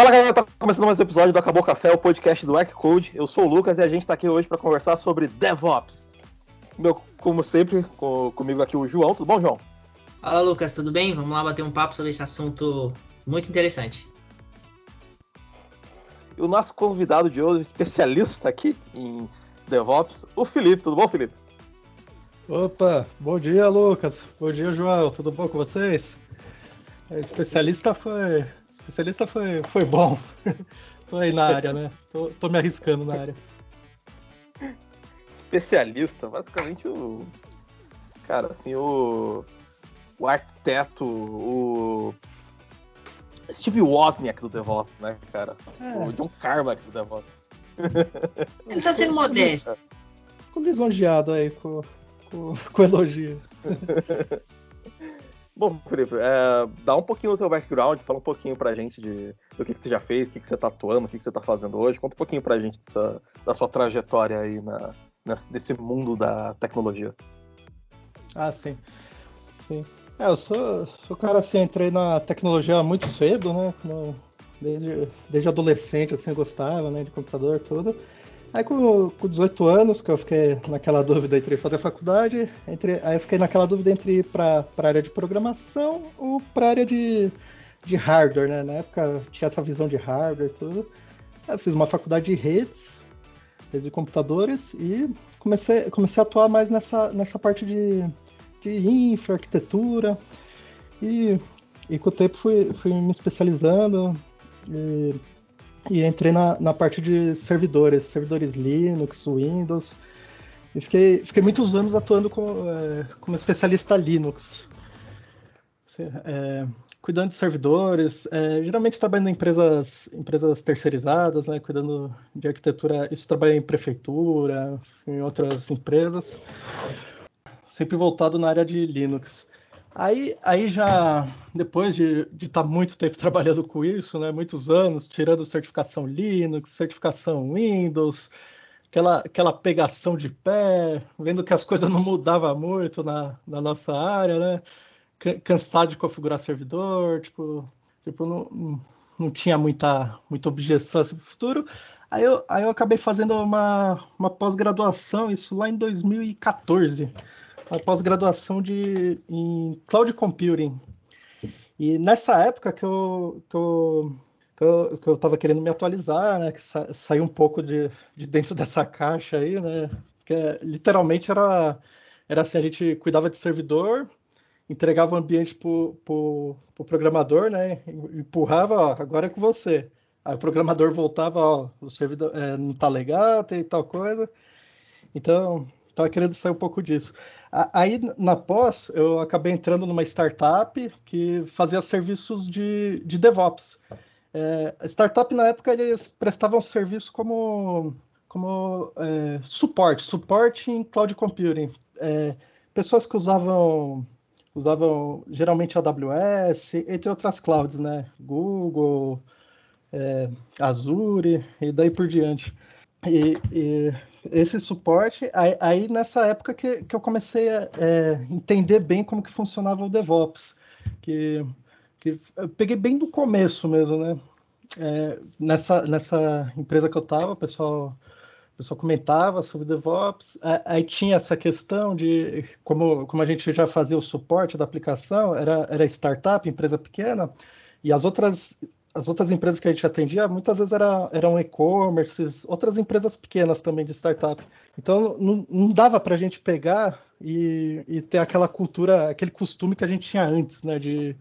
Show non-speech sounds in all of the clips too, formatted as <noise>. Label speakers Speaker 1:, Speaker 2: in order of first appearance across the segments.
Speaker 1: Fala galera, tá começando mais um episódio do Acabou Café, o podcast do Code. Eu sou o Lucas e a gente tá aqui hoje para conversar sobre DevOps. Meu, como sempre, com, comigo aqui o João. Tudo bom, João?
Speaker 2: Fala Lucas, tudo bem? Vamos lá bater um papo sobre esse assunto muito interessante.
Speaker 1: E o nosso convidado de hoje, especialista aqui em DevOps, o Felipe. Tudo bom, Felipe?
Speaker 3: Opa, bom dia, Lucas. Bom dia, João. Tudo bom com vocês? É, especialista foi, especialista foi, foi bom. <laughs> tô aí na área, né? Tô, tô me arriscando na área.
Speaker 1: Especialista, basicamente o cara, assim, o o arquiteto, o Steve Wozniak do DevOps, né, cara? É. O John Carmack do DevOps.
Speaker 2: Ele tá sendo modesto.
Speaker 3: Ficou lisonjeado aí com, com, com elogio. <laughs>
Speaker 1: Bom, Felipe, é, dá um pouquinho do teu background, fala um pouquinho pra gente de, do que, que você já fez, o que, que você tá atuando, o que, que você tá fazendo hoje. Conta um pouquinho pra gente dessa, da sua trajetória aí na, nesse, nesse mundo da tecnologia.
Speaker 3: Ah, sim. Sim. É, eu sou, sou cara assim, entrei na tecnologia muito cedo, né? Desde, desde adolescente, assim, gostava, né, de computador, tudo. Aí com, com 18 anos, que eu fiquei naquela dúvida entre fazer faculdade, entre, aí eu fiquei naquela dúvida entre ir para a área de programação ou para a área de, de hardware, né? Na época tinha essa visão de hardware e tudo. Eu fiz uma faculdade de redes, redes de computadores, e comecei, comecei a atuar mais nessa, nessa parte de de infra, arquitetura. E, e com o tempo fui, fui me especializando e, e entrei na, na parte de servidores, servidores Linux, Windows. E fiquei, fiquei muitos anos atuando como, é, como especialista Linux. É, cuidando de servidores, é, geralmente trabalhando em empresas, empresas terceirizadas, né, cuidando de arquitetura, isso trabalha em prefeitura, em outras empresas sempre voltado na área de Linux. Aí, aí já, depois de estar tá muito tempo <laughs> trabalhando com isso, né, muitos anos, tirando certificação Linux, certificação Windows, aquela, aquela pegação de pé, vendo que as coisas não mudavam muito na, na nossa área, né, cansado de configurar servidor, tipo, tipo não, não tinha muita, muita objeção no futuro. Aí eu, aí eu acabei fazendo uma, uma pós-graduação, isso lá em 2014 a pós-graduação de, em Cloud Computing. E nessa época que eu, que eu, que eu, que eu tava querendo me atualizar, né, que sa, sair um pouco de, de dentro <laughs> dessa caixa aí, né, porque literalmente era, era assim, a gente cuidava de servidor, entregava o ambiente para o pro programador, né, empurrava, ó, agora é com você. Aí o programador voltava, ó, o servidor é, não tá legal, tem tal coisa. Então, estava querendo sair um pouco disso. Aí, na pós, eu acabei entrando numa startup que fazia serviços de, de DevOps. É, startup, na época, eles prestavam serviço como, como é, suporte, suporte em cloud computing. É, pessoas que usavam, usavam geralmente AWS, entre outras clouds, né? Google, é, Azure e daí por diante. E, e, esse suporte, aí, aí, nessa época que, que eu comecei a é, entender bem como que funcionava o DevOps, que, que eu peguei bem do começo mesmo, né? É, nessa, nessa empresa que eu estava, o pessoal, o pessoal comentava sobre DevOps, aí tinha essa questão de como, como a gente já fazia o suporte da aplicação, era, era startup, empresa pequena, e as outras as outras empresas que a gente atendia, muitas vezes era, eram e-commerces, outras empresas pequenas também de startup. Então não, não dava para a gente pegar e, e, ter aquela cultura, aquele costume que a gente tinha antes, né? De,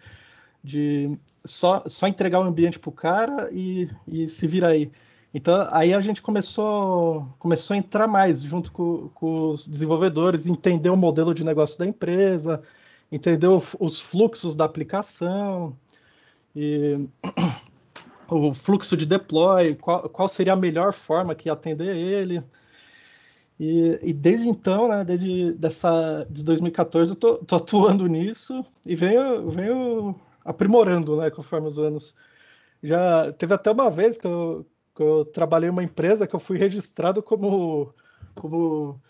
Speaker 3: de só, só entregar o ambiente para o cara e, e se vira aí. Então aí a gente começou, começou a entrar mais junto com, com os desenvolvedores, entender o modelo de negócio da empresa, entender o, os fluxos da aplicação e <clears throat> o fluxo de deploy, qual, qual seria a melhor forma que atender ele. E, e, desde então, né, desde dessa, de 2014, eu tô, tô, atuando nisso e venho, venho aprimorando, né, conforme os anos. Já teve até uma vez que eu, que eu trabalhei em uma empresa que eu fui registrado como, como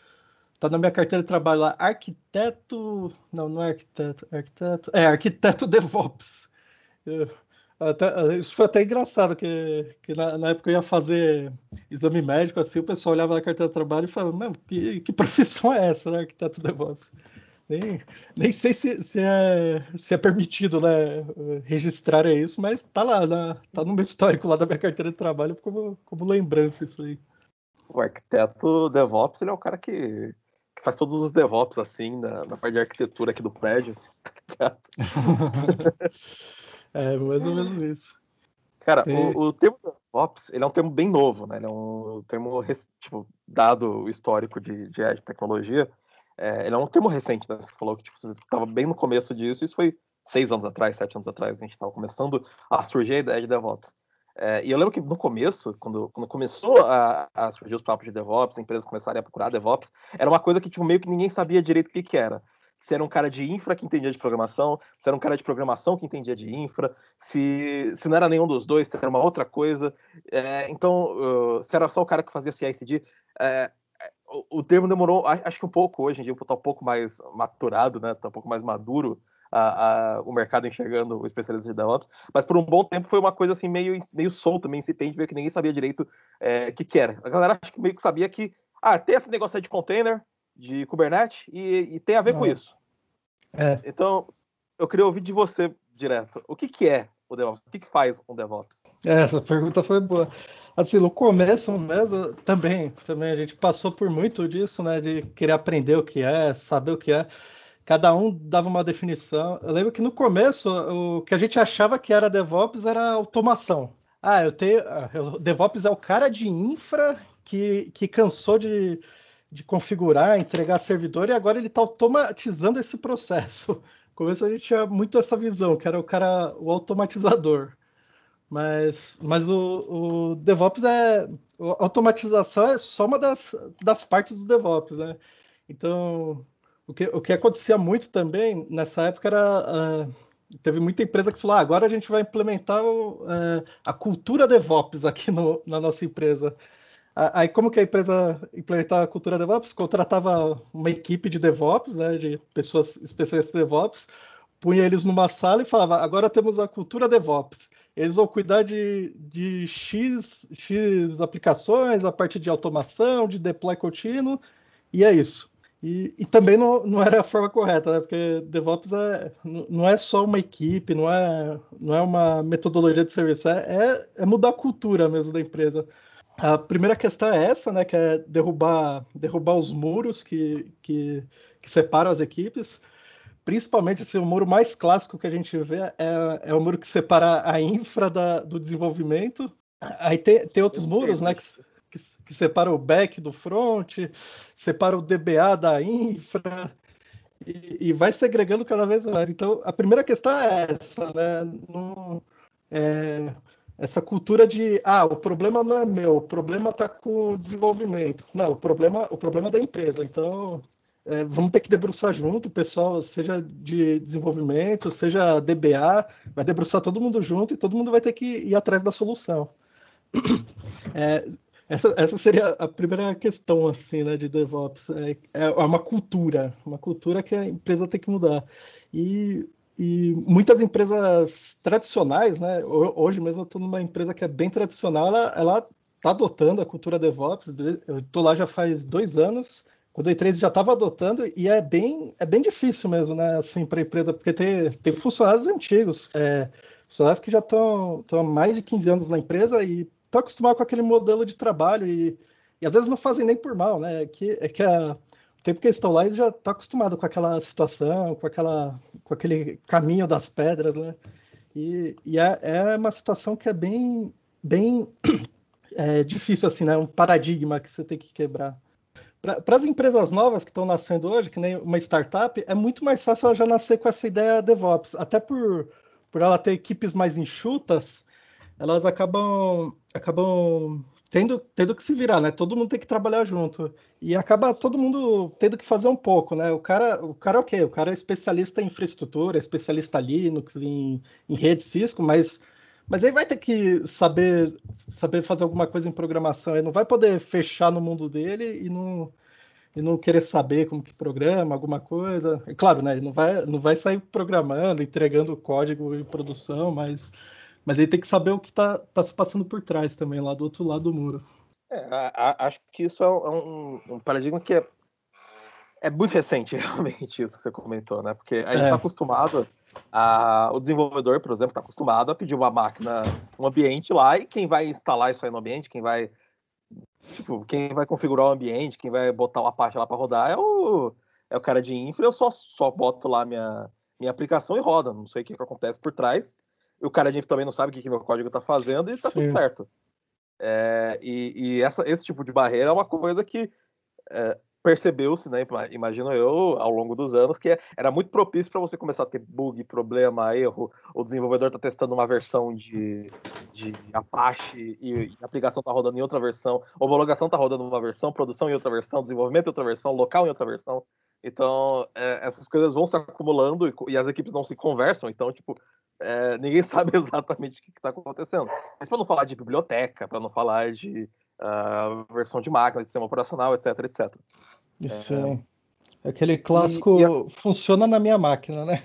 Speaker 3: tá na minha carteira de trabalho lá, arquiteto, não, não é arquiteto, é arquiteto, é arquiteto <laughs> DevOps. Eu, Até, isso foi até engraçado, que, que na, na, época eu ia fazer exame médico, assim, o pessoal olhava na carteira de trabalho e falava, mano, que, que <laughs> profissão é essa, né, arquiteto DevOps? Nem, nem sei se, se, é, se é permitido né, registrar isso, mas tá lá, na, tá no meu histórico lá da minha carteira de trabalho como, como lembrança isso aí.
Speaker 1: O arquiteto DevOps, ele é o cara que, que faz todos os DevOps assim, na, na parte de arquitetura aqui do prédio. <laughs>
Speaker 3: é, mais ou menos isso.
Speaker 1: Cara, o, o, termo DevOps, ele é um termo bem novo, né? Ele é um termo, tipo, dado o histórico de, de tecnologia, é, ele é um termo recente, né? Você falou que tipo, você estava bem no começo disso, isso foi seis anos atrás, sete anos atrás, a gente estava começando a surgir a ideia de DevOps. É, e eu lembro que no começo, quando, quando começou a, a, surgir os papos de DevOps, as empresas começarem a procurar DevOps, era uma coisa que tipo, meio que ninguém sabia direito o que, que era. Se era um cara de infra que entendia de programação, se era um cara de programação que entendia de infra, se, se não era nenhum dos dois, se era uma outra coisa. É, então, uh, se era só o cara que fazia CI/CD, é, o, termo demorou, acho que um pouco hoje em dia, está um pouco mais maturado, né? Está um pouco mais maduro a, a, o mercado enxergando o especialista de DevOps, mas por um bom tempo foi uma coisa assim meio, meio solta, meio incipiente, meio que ninguém sabia direito o é, que, que era. A galera acho que meio que sabia que ah, tem esse negócio aí de container, de Kubernetes, e, e tem a ver com isso. É. Então, eu queria ouvir de você direto. O que, que é o DevOps? O que, que faz um DevOps?
Speaker 3: É, essa pergunta foi boa. Assim, no começo mesmo, também, também a gente passou por muito disso, né? De querer aprender o que é, saber o que é. Cada um dava uma definição. Eu lembro que no começo, o que a gente achava que era DevOps era automação. Ah, eu tenho. Ah, DevOps é o cara de infra que, que cansou de, de configurar, entregar servidor e agora ele está automatizando esse processo. No começo a gente tinha muito essa visão, que era o cara, o automatizador. Mas, mas o, o DevOps é. A automatização é só uma das, das partes do DevOps, né? Então, o que, o que acontecia muito também nessa época era. Uh, teve muita empresa que falou: ah, agora a gente vai implementar uh, a cultura DevOps aqui no, na nossa empresa. Aí, como que a empresa implementava a cultura DevOps? Contratava uma equipe de DevOps, né, de pessoas especialistas em DevOps, punha eles numa sala e falava: agora temos a cultura DevOps eles vão cuidar de, de X, X aplicações, a parte de automação, de deploy contínuo, e é isso. E, e também não, não era a forma correta, né? porque DevOps é, não é só uma equipe, não é, não é uma metodologia de serviço, é, é, é mudar a cultura mesmo da empresa. A primeira questão é essa, né, que é derrubar, derrubar os muros que, que, que separam as equipes principalmente assim, o muro mais clássico que a gente vê é, é o muro que separa a infra da, do desenvolvimento. Aí tem, tem outros muros, né? Que, que, que separa o back do front, separa o DBA da infra. E, e, vai segregando cada vez mais. Então, a primeira questão é essa, né? Não, é, essa cultura de ah, o problema não é meu, o problema está com o desenvolvimento. Não, o problema, o problema é da empresa. Então, é, vamos ter que debruçar junto, pessoal, seja de desenvolvimento, seja DBA, vai debruçar todo mundo junto e todo mundo vai ter que ir atrás da solução. <clears throat> É, essa, essa, seria a primeira questão assim, né, de DevOps. É, é, uma cultura, uma cultura que a empresa tem que mudar. E, e muitas empresas tradicionais, né, hoje mesmo eu estou numa empresa que é bem tradicional, ela está adotando a cultura DevOps. Eu estou lá já faz dois anos o Day 3 já estava adotando e é bem, é bem difícil mesmo, né, assim, para a empresa, porque tem, tem funcionários antigos, é, funcionários que já estão há mais de 15 anos na empresa e estão acostumados com aquele modelo de trabalho e, e às vezes não fazem nem por mal, né, é que, é que a, tempo que eles estão lá, eles já estão acostumados com aquela situação, com, aquela, com aquele caminho das pedras, né, e, e é, é uma situação que é bem, bem <clears throat> é, difícil, assim, né, um paradigma que você tem que quebrar. Para as empresas novas que estão nascendo hoje, que nem uma startup, é muito mais fácil ela já nascer com essa ideia DevOps. Até por, por ela ter equipes mais enxutas, elas acabam, acabam tendo, tendo que se virar, né? Todo mundo tem que trabalhar junto. E acaba todo mundo tendo que fazer um pouco, né? O cara, o cara é o quê? O cara é especialista em infraestrutura, é especialista Linux, em, em rede Cisco, mas mas aí vai ter que saber saber fazer alguma coisa em programação. Ele não vai poder fechar no mundo dele e não, e não querer saber como que programa alguma coisa. É claro, né? Ele não vai, não vai sair programando, entregando código em produção, mas, Mas ele tem que saber o que está tá se passando por trás também, lá do outro lado do muro.
Speaker 1: É, a, a, acho que isso é um, um, paradigma que é, é muito recente, <laughs> realmente, isso que você comentou, né? Porque a gente está é. acostumado, a, o desenvolvedor, por exemplo, está acostumado a pedir uma máquina, um ambiente lá, e quem vai instalar isso aí no ambiente, quem vai Tipo, quem vai configurar o ambiente, quem vai botar uma parte lá para rodar é o, é o cara de infra. Eu só, só boto lá minha, minha aplicação e roda. Não sei o que, que acontece por trás. O cara também não sabe o que, que meu código está fazendo e está tudo certo. É, e, e essa, esse tipo de barreira é uma coisa que é, percebeu-se, né, imagino eu, ao longo dos anos, que era muito propício para você começar a ter bug, problema, erro. O desenvolvedor está testando uma versão de, de Apache e a aplicação está rodando em outra versão, homologação está rodando em uma versão, produção em outra versão, desenvolvimento em outra versão, local em outra versão. Então, é, essas coisas vão se acumulando e, e, as equipes não se conversam. Então, tipo, é, <laughs> ninguém sabe exatamente o que está acontecendo. Mas para não falar de biblioteca, para não falar de uh, versão de máquina, de sistema operacional, etc, etc.
Speaker 3: Isso é, é aquele clássico e, e funciona na minha máquina, né?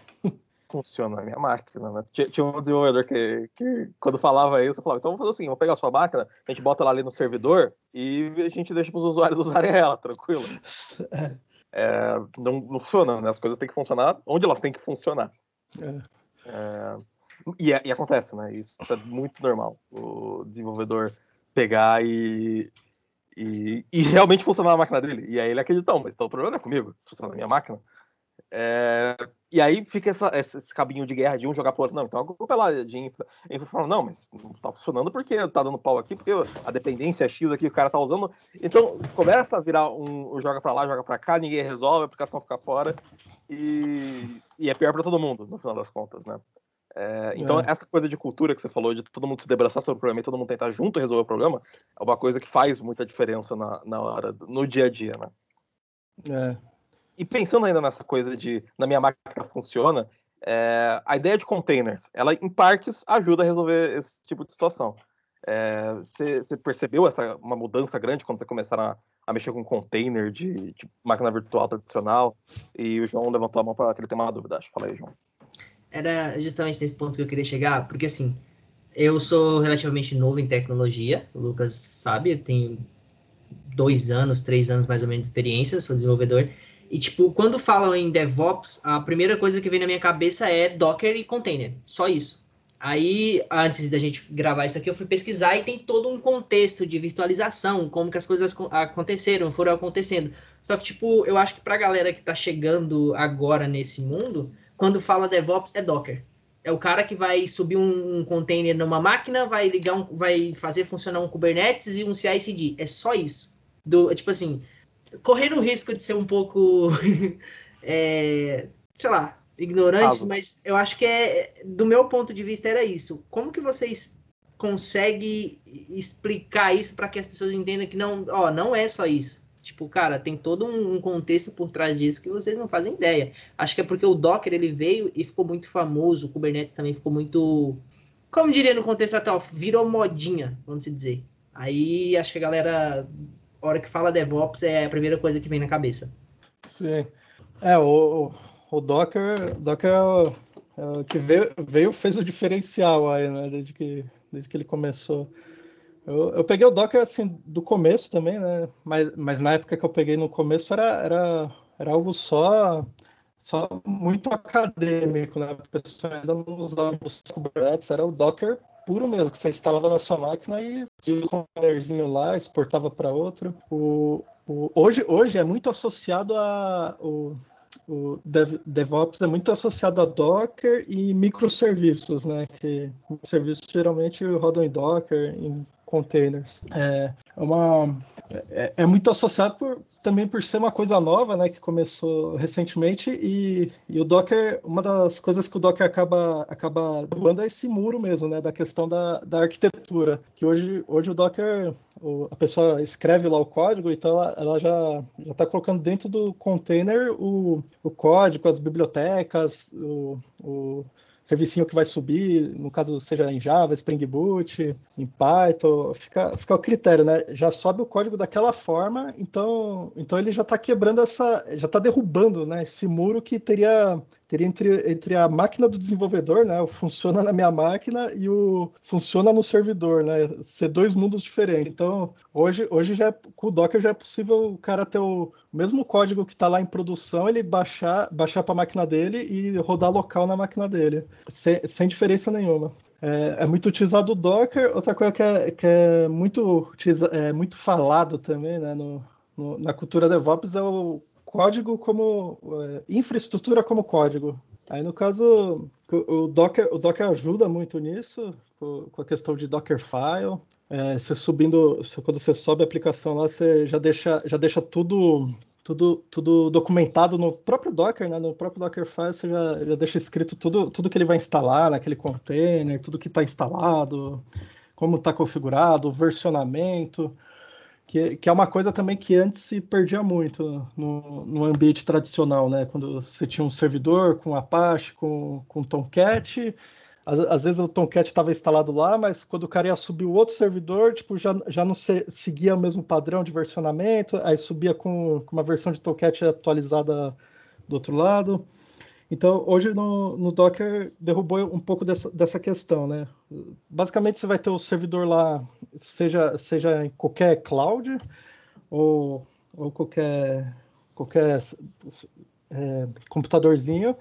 Speaker 1: Funciona na minha máquina, né? Tinha, tinha um desenvolvedor que, que, quando falava isso, eu falava, então vamos fazer assim, vamos pegar a sua máquina, a gente bota ela ali no servidor e a gente deixa para os usuários <laughs> usarem ela, tranquilo. É. É, não, não, funciona, né? As coisas têm que funcionar onde elas têm que funcionar. É. É, e, e, acontece, né? Isso é muito normal. O desenvolvedor pegar e, e, e, realmente funcionar na máquina dele. E aí ele acredita, mas então o problema é comigo, se funcionar na minha máquina. É, e aí fica essa, esse cabinho de guerra de um jogar pro outro. Não, então a culpa é lá de infra. A infra fala, não, mas não tá funcionando porque tá dando pau aqui, porque a dependência X aqui o cara tá usando. Então começa a virar um, um joga pra lá, joga pra cá, ninguém resolve, a aplicação fica fora. E, e é pior para todo mundo, no final das contas, né? É, então, é. essa coisa de cultura que você falou, de todo mundo se debruçar sobre o problema e todo mundo tentar junto resolver o problema, é uma coisa que faz muita diferença na, na hora, no dia a dia, né? É. E pensando ainda nessa coisa de na minha máquina funciona, é, a ideia de containers, ela em partes ajuda a resolver esse tipo de situação. É, você, você, percebeu essa uma mudança grande quando você começar a, a mexer com container de, de, máquina virtual tradicional? E o João levantou a mão para ele ter uma dúvida, acho. Fala aí, João
Speaker 2: era justamente nesse ponto que eu queria chegar, porque assim, eu sou relativamente novo em tecnologia, o Lucas sabe, eu tenho dois anos, três anos mais ou menos de experiência, sou desenvolvedor, e tipo, quando falam em DevOps, a primeira coisa que vem na minha cabeça é Docker e container, só isso. Aí, antes da gente gravar isso aqui, eu fui pesquisar e tem todo um contexto de virtualização, como que as coisas aconteceram, foram acontecendo. Só que, tipo, eu acho que pra galera que tá chegando agora nesse mundo, quando fala DevOps, é Docker. É o cara que vai subir um, um container numa máquina, vai ligar, um, vai fazer funcionar um Kubernetes e um CI/CD. É só isso. Do, tipo assim, correndo o risco de ser um pouco, <laughs> é, sei lá, ignorante, mas eu acho que é, do meu ponto de vista era isso. Como que vocês conseguem explicar isso para que as pessoas entendam que não, ó, não é só isso. Tipo, cara, tem todo um, contexto por trás disso que vocês não fazem ideia. Acho que é porque o Docker ele veio e ficou muito famoso, o Kubernetes também ficou muito, como diria no contexto atual, virou modinha, vamos dizer. Aí acho que a galera, hora que fala DevOps é a primeira coisa que vem na cabeça.
Speaker 3: Sim. É, o, o Docker, Docker é o, é o que veio, veio, fez o diferencial aí, né, desde que, desde que ele começou. Eu, eu, peguei o Docker assim do começo também, né? Mas, mas na época que eu peguei no começo era, era, era algo só só muito acadêmico, né? A pessoa ainda não usava o Kubernetes, era o Docker puro mesmo, que você instalava na sua máquina e um containerzinho lá, exportava para outro. O, o, hoje, hoje é muito associado a. O, o Dev, DevOps é muito associado a Docker e microserviços, né? Que serviços geralmente rodam em Docker, em containers. É, é, uma, é, é, muito associado por, também por ser uma coisa nova, né, que começou recentemente e, e, o Docker, uma das coisas que o Docker acaba acaba doando é esse muro mesmo, né, da questão da, da arquitetura, que hoje, hoje o Docker, o, a pessoa escreve lá o código, então ela, ela já já está colocando dentro do container o, o código, as bibliotecas, o, o servicinho que vai subir, no caso seja em Java, Spring Boot, em Python, fica, fica ao critério, né? Já sobe o código daquela forma, então, então ele já está quebrando essa, já está derrubando, né? Esse muro que teria teria entre, entre a máquina do desenvolvedor, né, o funciona na minha máquina e o funciona no servidor, né, ser dois mundos diferentes. Então, hoje, hoje já é, com o Docker já é possível o cara ter o mesmo código que está lá em produção, ele baixar, baixar para a máquina dele e rodar local na máquina dele, sem, sem diferença nenhuma. É, é, muito utilizado o Docker. Outra coisa que é, que é muito, é muito falado também né, no, no, na cultura DevOps é o código como é, infraestrutura como código. Aí no caso o Docker, o Docker ajuda muito nisso com a questão de Dockerfile. É, você subindo, quando você sobe a aplicação lá, você já deixa, já deixa tudo tudo, tudo documentado no próprio Docker, né? No próprio Dockerfile você já, já deixa escrito tudo, tudo que ele vai instalar naquele container, tudo que está instalado, como está configurado, o versionamento que, que é uma coisa também que antes se perdia muito no, no ambiente tradicional, né? Quando você tinha um servidor com Apache, com, com Tomcat, às, às vezes o Tomcat estava instalado lá, mas quando o cara ia subir o outro servidor, tipo, já, já não se, seguia o mesmo padrão de versionamento, aí subia com, com uma versão de Tomcat atualizada do outro lado. Então, hoje no, no, Docker derrubou um pouco dessa, dessa questão, né? Basicamente, você vai ter o servidor lá, seja, seja em qualquer cloud ou, ou qualquer, qualquer é, computadorzinho,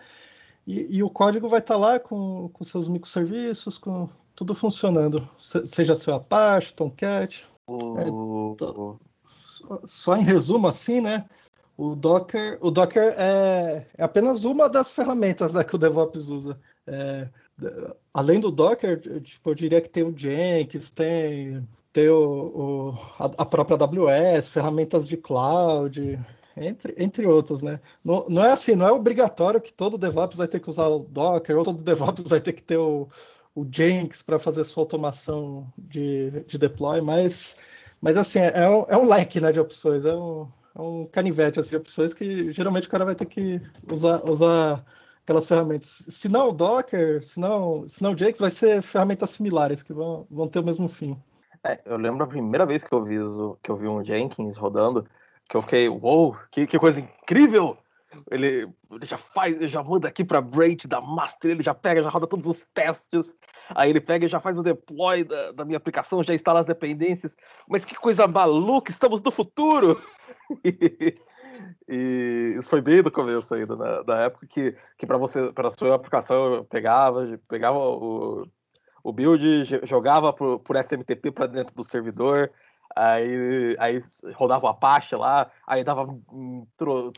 Speaker 3: e, e, o código vai estar lá com, com seus microserviços, com tudo funcionando, seja seu Apache, Tomcat. É, só, só em resumo, assim, né? O Docker, o Docker é, é apenas uma das ferramentas né, que o DevOps usa. É, além do Docker, tipo, eu diria que tem o Jenkins, tem, tem o, o a, própria AWS, ferramentas de cloud, entre, entre outras, né? Não, não é assim, não é obrigatório que todo DevOps vai ter que usar o Docker, ou todo DevOps vai ter que ter o, o Jenkins para fazer sua automação de, de deploy, mas, mas assim, é um, é um leque né, de opções, é um, é um canivete assim, opções que geralmente o cara vai ter que usar, usar aquelas ferramentas. Se não o Docker, se não, se não Jakes, vai ser ferramentas similares que vão, vão ter o mesmo fim.
Speaker 1: É, eu lembro a primeira vez que eu vi, que eu vi um Jenkins rodando, que eu fiquei, uou, wow, que, que coisa incrível! Ele, ele já faz, ele já manda aqui para Braid da Master, ele já pega, já roda todos os testes, aí ele pega e já faz o deploy da, da minha aplicação, já instala as dependências. Mas que coisa maluca, estamos no futuro! <laughs> E, isso foi bem no começo ainda, na, na época que, que para você, para sua aplicação, eu pegava, pegava o, o build, jogava por, por SMTP para dentro do servidor, aí, aí rodava o Apache lá, aí dava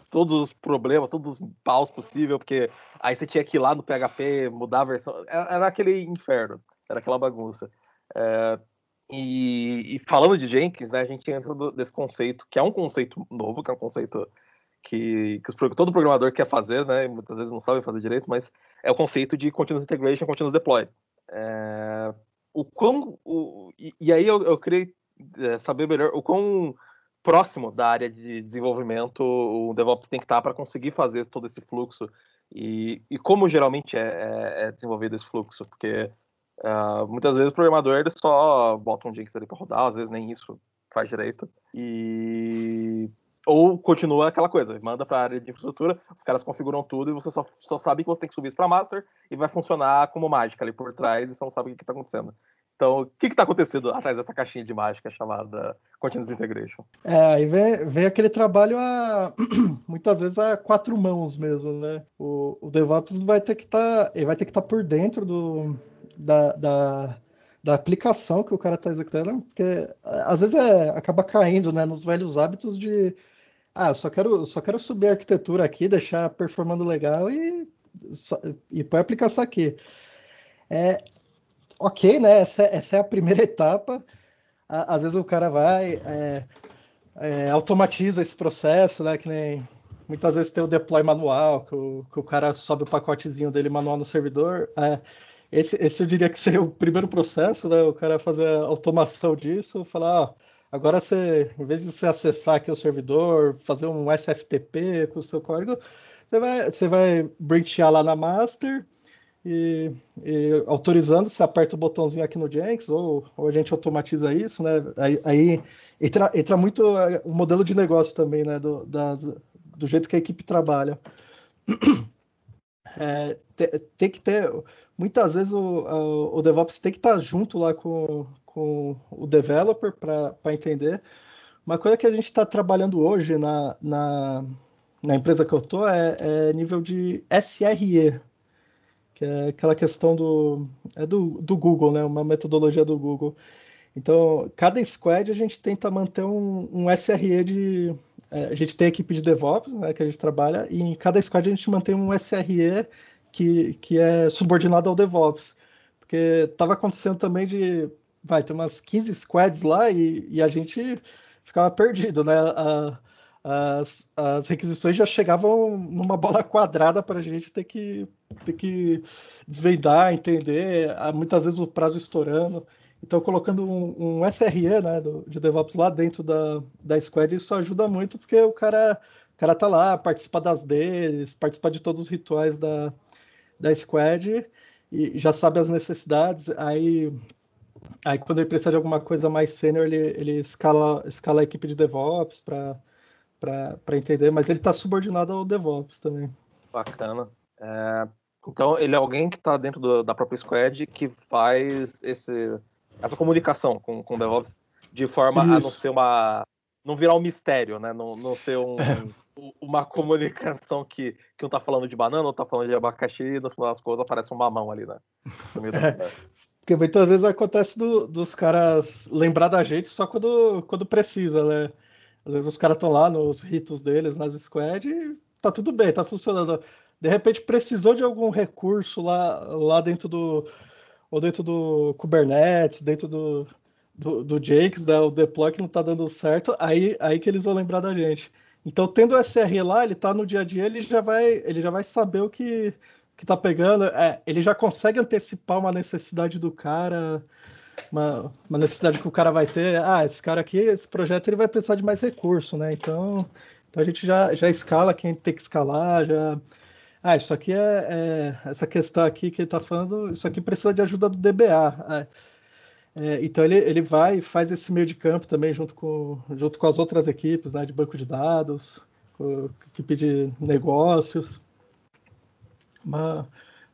Speaker 1: todos os problemas, todos os paus possíveis, porque aí você tinha que ir lá no PHP, mudar a versão, era, era aquele inferno, era aquela bagunça. É, e, e, falando de Jenkins, né, a gente entra nesse conceito, que é um conceito novo, que é um conceito que, que os, todo programador quer fazer, né, muitas vezes não sabe fazer direito, mas é o conceito de Continuous Integration, Continuous Deploy. É, o quão, o, e, e, aí eu, eu queria é, saber melhor o quão próximo da área de desenvolvimento o DevOps tem que estar para conseguir fazer todo esse fluxo e, e como geralmente é, é, é desenvolvido esse fluxo, porque Uh, muitas vezes o programador ele só bota um Jenkins ali para rodar, às vezes nem isso faz direito. E ou continua aquela coisa, manda para a área de infraestrutura, os caras configuram tudo e você só, só sabe que você tem que subir isso para master e vai funcionar como mágica ali por trás e você não sabe o que está acontecendo. Então, o que está acontecendo atrás dessa caixinha de mágica chamada Continuous Integration?
Speaker 3: É, aí vem, vem aquele trabalho a <clears throat> muitas vezes a quatro mãos mesmo, né? O, o DevOps vai ter que estar, tá, ele vai ter que estar tá por dentro do, da, da, da aplicação que o cara está executando, porque às vezes é, acaba caindo né, nos velhos hábitos de ah, eu só quero, só quero subir a arquitetura aqui, deixar performando legal e, e pôr a aplicação aqui. É, ok, né? Essa, essa é a primeira <laughs> etapa. Às vezes o cara vai, é, é, automatiza esse processo, né? Que nem muitas vezes tem o deploy manual, que o, que o cara sobe o pacotezinho dele manual no servidor. É, esse, esse eu diria que <laughs> seria o primeiro processo, né? O cara fazer a automação disso, falar, ah, agora você, em vez de você acessar aqui o servidor, fazer um SFTP com o seu código, você vai, você vai branchear lá na master e, e, autorizando, você aperta o botãozinho aqui no Jenkins, ou, ou a gente automatiza isso, né? Aí, aí entra, entra muito o modelo de negócio também, né? Do, da, do jeito que a equipe trabalha. <clears throat> é, tem que ter. Muitas vezes o, o, o, DevOps tem que estar junto lá com, com o developer para entender. Uma coisa que a gente está trabalhando hoje na, na, na, empresa que eu estou é, é, nível de SRE, que é aquela questão do, é do, do Google, né? uma metodologia do Google. Então, cada squad a gente tenta manter um, um SRE de. É, a gente tem a equipe de DevOps, né, que a gente trabalha, e em cada squad a gente mantém um SRE que, que é subordinado ao DevOps. Porque estava acontecendo também de. Vai, ter umas 15 squads lá e, e a gente ficava perdido, né? A, as, as requisições já chegavam numa bola quadrada para a gente ter que, ter que desvendar, entender, muitas vezes o prazo estourando. Então, colocando um, um SRE né, do, de DevOps lá dentro da, da Squad, isso ajuda muito, porque o cara, o cara tá lá, participa das deles, participa de todos os rituais da, da Squad e já sabe as necessidades. Aí, aí quando ele precisa de alguma coisa mais sênior, ele, ele escala, escala a equipe de DevOps para entender, mas ele está subordinado ao DevOps também.
Speaker 1: Bacana. É, então, ele é alguém que está dentro do, da própria Squad que faz esse essa comunicação com, com o DevOps de forma Isso. a não ser uma. não virar um mistério, né? Não, não ser um, uma comunicação que, que um tá falando de banana, outro tá falando de abacaxi, e no final das coisas aparece um mamão ali, né? <laughs>
Speaker 3: É, porque muitas vezes acontece do, dos caras lembrar da gente só quando, quando precisa, né? Às vezes os caras estão lá nos ritos deles, nas squad, e tá tudo bem, tá funcionando. De repente precisou de algum recurso lá, lá dentro do, ou dentro do Kubernetes, dentro do, do, do Jakes, né, o deploy que não está dando certo, aí, aí que eles vão lembrar da gente. Então, tendo o SR lá, ele está no dia a dia, ele já vai, ele já vai saber o que que tá pegando, é, ele já consegue antecipar uma necessidade do cara, uma, uma, necessidade que o cara vai ter. Ah, esse cara aqui, esse projeto, ele vai precisar de mais recurso, né? Então, então a gente já, já escala quem tem que escalar, já ah, isso aqui é, é essa questão aqui que ele está falando, isso aqui precisa de ajuda do DBA. É, é, então ele, ele vai e faz esse meio de campo também junto com, junto com as outras equipes né, de banco de dados, com equipe de negócios. Uma,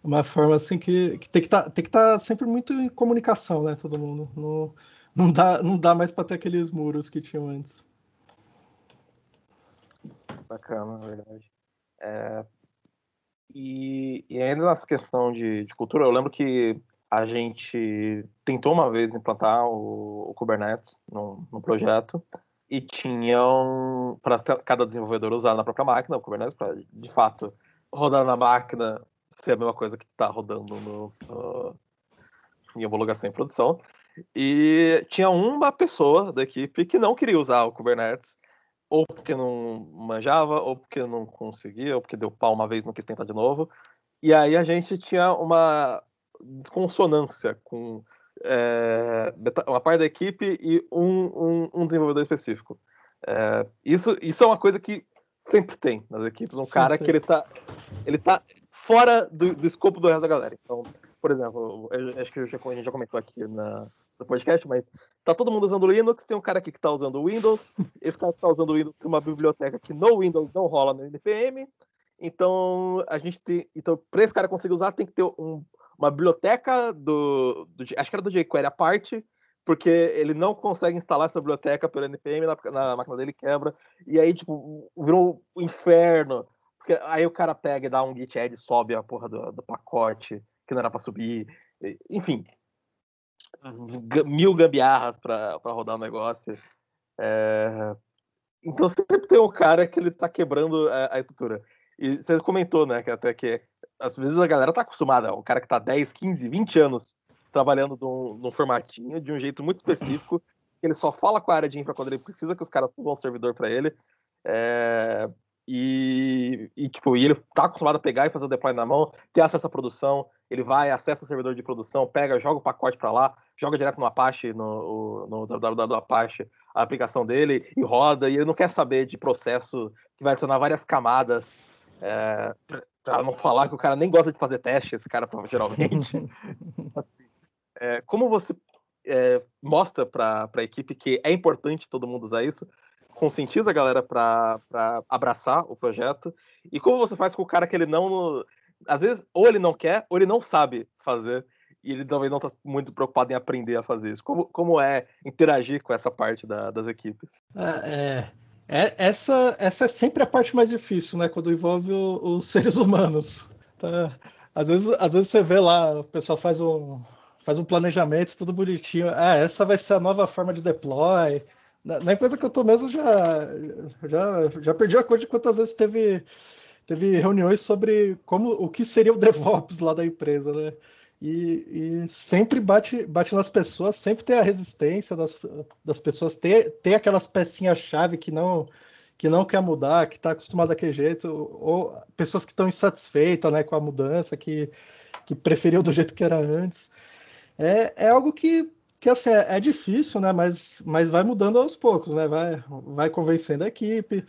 Speaker 3: uma forma assim que, que tem que tá, estar tá sempre muito em comunicação, né? Todo mundo. Não, não, dá, não dá mais para ter aqueles muros que tinham antes.
Speaker 1: Bacana, na verdade. É, e, e ainda nessa questão de, de, cultura, eu lembro que a gente tentou uma vez implantar o, o Kubernetes no, projeto e tinham para cada desenvolvedor usar na própria máquina o Kubernetes para de fato rodar na máquina ser a mesma coisa que está rodando no, no, em homologação em produção. E tinha uma pessoa da equipe que não queria usar o Kubernetes ou porque não manjava, ou porque não conseguia, ou porque deu pau uma vez e não quis tentar de novo. E aí a gente tinha uma desconsonância com é, uma parte da equipe e um, um, um desenvolvedor específico. É, isso, isso é uma coisa que sempre tem nas equipes, um cara que ele tá, ele tá fora do, do escopo do resto da galera. Então, por exemplo, acho que a gente já comentou aqui na, no podcast, mas tá todo mundo usando Linux, tem um cara aqui que tá usando Windows, <laughs> esse cara que tá usando Windows tem uma biblioteca que no Windows não rola no NPM, então a gente tem, então para esse cara conseguir usar tem que ter um, uma biblioteca do, do, acho que era do jQuery a parte, porque ele não consegue instalar essa biblioteca pelo NPM, na, na máquina dele quebra, e aí tipo virou um inferno, porque aí o cara pega e dá um git add, sobe a porra do, do pacote que não era para subir, enfim, mil gambiarras para rodar o negócio. É... Então sempre tem um cara que ele tá quebrando a, a, estrutura. E você comentou, né, que até que às vezes a galera tá acostumada, o cara que tá 10, 15, 20 anos trabalhando num, num formatinho, de um jeito muito específico, ele só fala com a área de infra quando ele precisa que os caras subam um servidor para ele. É... E, e, tipo, e ele tá acostumado a pegar e fazer o deploy na mão, ter acesso à produção, ele vai, acessa o servidor de produção, pega, joga o pacote para lá, joga direto no Apache, no, no do Apache, a aplicação dele, e roda, e ele não quer saber de processo que vai adicionar várias camadas, é, para não falar que o cara nem gosta de fazer teste, esse cara <laughs> geralmente. assim, é, como você é, mostra para a equipe que é importante todo mundo usar isso, conscientiza a galera para abraçar o projeto, e como você faz com o cara que ele não às vezes, ou ele não quer, ou ele não sabe fazer, e ele também não está muito preocupado em aprender a fazer isso. Como, como é interagir com essa parte da, das equipes?
Speaker 3: É, é, é, essa, essa é sempre a parte mais difícil, né? Quando envolve os <laughs> seres humanos. Tá? Às, vezes, às vezes você vê lá, o pessoal faz um, faz um planejamento, tudo bonitinho. Ah, essa vai ser a nova forma de deploy. Na, na empresa que eu tô mesmo, já, já, já perdi a conta de quantas vezes teve, teve reuniões sobre como o que seria o DevOps lá da empresa, né? E, e, sempre bate, bate nas pessoas, sempre tem a resistência das, das pessoas, ter, ter aquelas pecinhas-chave que não que não quer mudar, que está acostumado daquele jeito, ou pessoas que estão insatisfeitas né, com a mudança, que, que preferiu do jeito que era antes. É, é algo que, que assim, é, é difícil, né, mas, mas vai mudando aos poucos, né, vai, vai convencendo a equipe.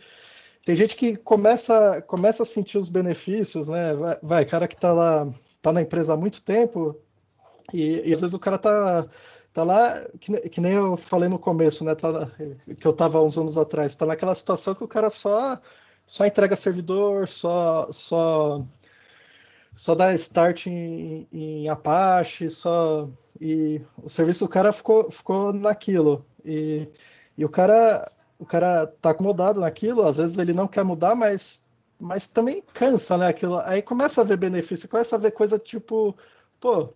Speaker 3: Tem gente que começa, começa a sentir os benefícios, né, vai, vai cara que está lá tá na empresa há muito tempo e, e às vezes o cara tá, tá lá, que, que, nem eu falei no começo, né? Tá, que eu tava uns anos atrás, tá naquela situação que o cara só, só entrega servidor, só, só, só dá start em, em Apache, só. E o serviço do cara ficou, ficou naquilo. E, e o cara o cara tá acomodado naquilo, às vezes ele não quer mudar, mas mas também cansa, né? Aquilo. Aí começa a ver benefício, começa a ver coisa tipo, pô,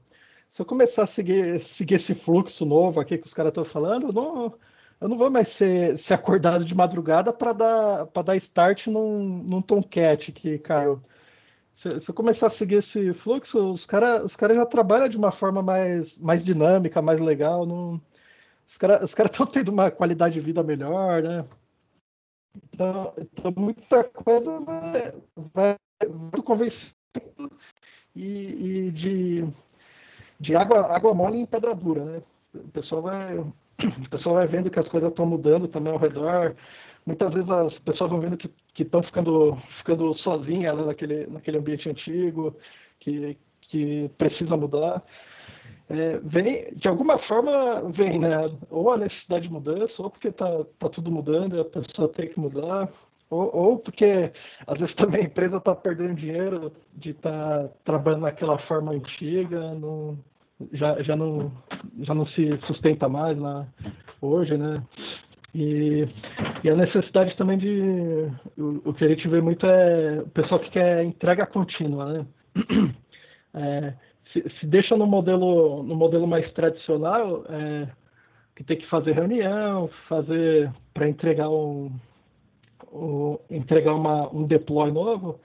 Speaker 3: se eu começar a seguir, seguir esse fluxo novo aqui que os caras estão falando, não, eu não vou mais ser, ser acordado de madrugada para dar, dar start num, num Tomcat que caiu. Se, se, eu começar a seguir esse fluxo, os caras os cara já trabalham de uma forma mais, mais dinâmica, mais legal. Não, os caras os cara estão tendo uma qualidade de vida melhor, né? Então, então muita coisa vai, vai convencendo e, e, de, de água, água mole em pedra dura, né? O pessoal vai, o pessoal vai vendo que as coisas estão mudando também ao redor. Muitas vezes as pessoas vão vendo que estão ficando, ficando sozinhas né, naquele, naquele ambiente antigo, que, que precisa mudar. É, vem, de alguma forma, vem, né? Ou a necessidade de mudança, ou porque tá, tá tudo mudando e a pessoa tem que mudar, ou, ou porque às vezes <laughs> também a empresa está perdendo dinheiro de estar tá trabalhando naquela forma antiga, não, já, já, não, já não se sustenta mais lá hoje, né? E, e a necessidade também de. O, o, que a gente vê muito é o pessoal que quer entrega contínua, né? <clears throat> É, se, se deixa no modelo, no modelo mais tradicional, é, que tem que fazer reunião, fazer para entregar um, um, entregar uma, um deploy novo,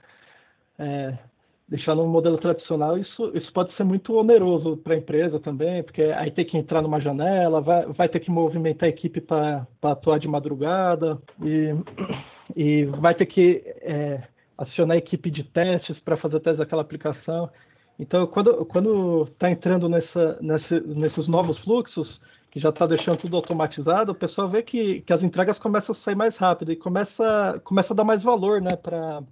Speaker 3: é, deixar no modelo tradicional, isso, isso pode ser muito oneroso para a empresa também, porque aí tem que entrar numa janela, vai, vai ter que movimentar a equipe para atuar de madrugada e, e vai ter que é, acionar a equipe de testes para fazer testes daquela aplicação. Então, quando está entrando nessa, nessa, nesses novos fluxos, que já está deixando tudo automatizado, o pessoal vê que, que as entregas começam a sair mais rápido e começa, começa a dar mais valor, né? Para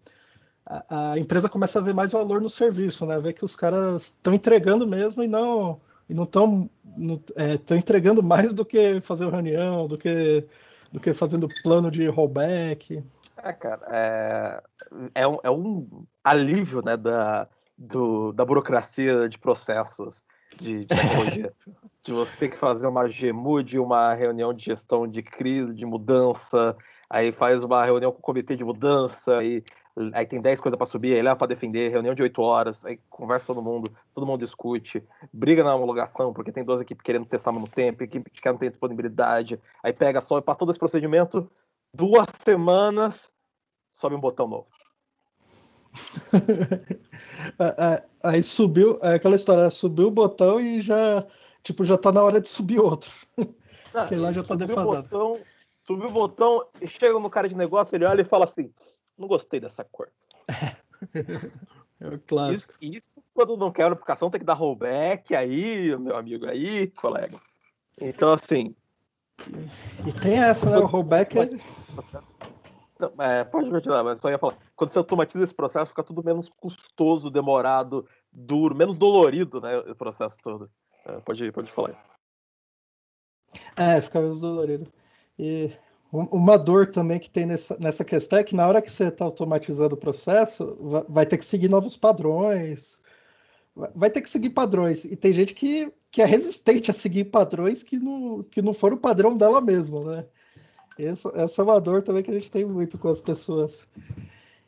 Speaker 3: a, a, empresa começa a ver mais valor no serviço, né? Ver que os caras estão entregando mesmo e não e não estão estão é, entregando mais do que fazer reunião, do que do que fazendo plano de rollback.
Speaker 1: É, cara, é, é, um, é um alívio, né, da, do, da burocracia de processos de, tecnologia. <laughs> de você ter que fazer uma GMUD, uma reunião de gestão de crise, de mudança, aí faz uma reunião com o comitê de mudança, aí, aí tem 10 coisas para subir, aí leva para defender, reunião de 8 horas, aí conversa todo mundo, todo mundo discute, briga na homologação, porque tem duas equipes querendo testar ao mesmo tempo, equipe que não tem disponibilidade, aí pega só para todo esse procedimento, duas semanas, sobe um botão novo. <laughs>
Speaker 3: Aí subiu, é aquela história, subiu o botão e já, tipo, já tá na hora de subir outro.
Speaker 1: Porque <laughs> lá já tá defasado. O botão, subiu o botão chega no cara de negócio, ele olha e fala assim: não gostei dessa cor. <laughs>
Speaker 3: É o clássico.
Speaker 1: Isso, isso quando não quer a aplicação tem que dar rollback aí, meu amigo, aí, colega. Então, assim.
Speaker 3: E tem essa, né? O rollback é.
Speaker 1: Não, é, pode continuar, mas só ia falar. Quando você automatiza esse processo, fica tudo menos custoso, demorado, duro, menos dolorido, né? O processo todo. É, pode, pode falar.
Speaker 3: É, fica menos dolorido. E Uma dor também que tem nessa, nessa questão é que na hora que você está automatizando o processo, vai ter que seguir novos padrões, vai ter que seguir padrões. E tem gente que, que é resistente a seguir padrões que não, que não foram o padrão dela mesma, né? Essa, essa é uma dor também que a gente tem muito com as pessoas.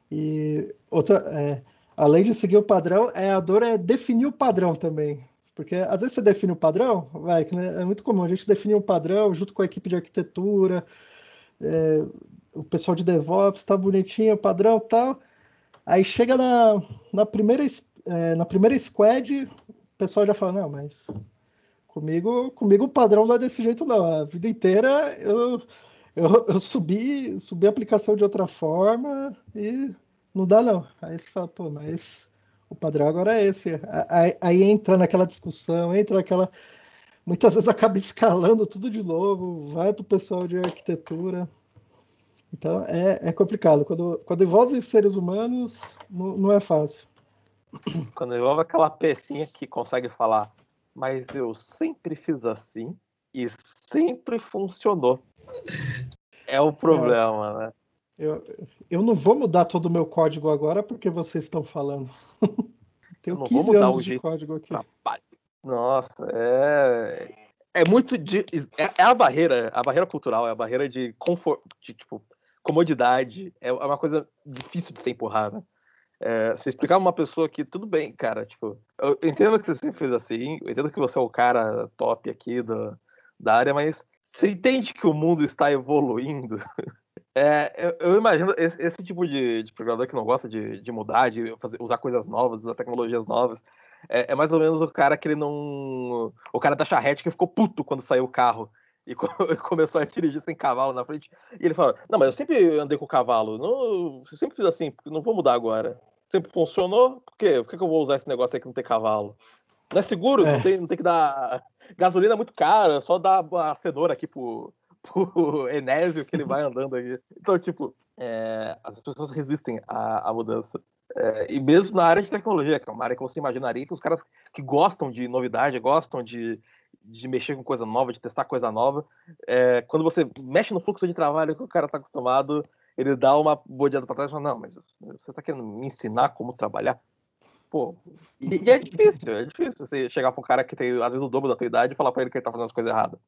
Speaker 3: E outra, é, além de seguir o padrão, é, a dor é definir o padrão também. Porque às vezes você define o padrão, vai, né, é muito comum a gente definir um padrão junto com a equipe de arquitetura, é, o pessoal de DevOps tá bonitinho, padrão tal. Aí chega na, na, primeira, é, na primeira squad, o pessoal já fala, não, mas comigo, comigo o padrão não é desse jeito não. A vida inteira eu, eu, eu subi, subi a aplicação de outra forma e não dá não. Aí você fala, pô, mas o padrão agora é esse. Aí, aí entra naquela discussão, entra naquela muitas vezes acaba escalando tudo de novo, vai para o pessoal de arquitetura. Então é, é complicado. Quando, quando envolve seres humanos, não, não é fácil.
Speaker 1: Quando envolve aquela pecinha que consegue falar, mas eu sempre fiz assim e sempre funcionou. É o problema, é. né?
Speaker 3: Eu, eu não vou mudar todo o meu código agora porque vocês estão falando. <laughs> Tenho 15 anos de código aqui. Trabalho.
Speaker 1: Nossa, é. É muito de. É, é, a barreira, a barreira cultural, é a barreira de conforto, de tipo, comodidade. É, é uma coisa difícil de ser empurrada. É, você explicar uma pessoa que, tudo bem, cara, tipo, eu entendo que você sempre fez assim, eu entendo que você é o cara top aqui do, da área, mas você entende que o mundo está evoluindo? <laughs> É, eu, eu, imagino esse, esse tipo de, de, programador que não gosta de, de mudar, de fazer, usar coisas novas, usar tecnologias novas. É, é, mais ou menos o cara que ele não. O cara da charrete que ficou puto quando saiu o carro e <laughs> começou a dirigir sem cavalo na frente. E ele fala: Não, mas eu sempre andei com cavalo. Não, eu sempre fiz assim, não vou mudar agora. Sempre funcionou, por quê? Por que, eu vou usar esse negócio aí que não tem cavalo? Não é seguro, é. Não, tem, não tem que dar. Gasolina é muito cara, só dá a cenoura aqui pro, <laughs> pro Enésio que ele vai andando aqui. Então, tipo, é, as pessoas resistem à, à mudança. É, e mesmo na área de tecnologia, que é uma área que você imaginaria que os caras que gostam de novidade, gostam de, de mexer com coisa nova, de testar coisa nova, é, quando você mexe no fluxo de trabalho que o cara está acostumado, ele dá uma bodeada para trás e fala, não, mas você está querendo me ensinar como trabalhar? Pô, e, e, é difícil, é difícil você chegar para um cara que tem, às vezes, o dobro da tua idade e falar para ele que ele está fazendo as coisas erradas.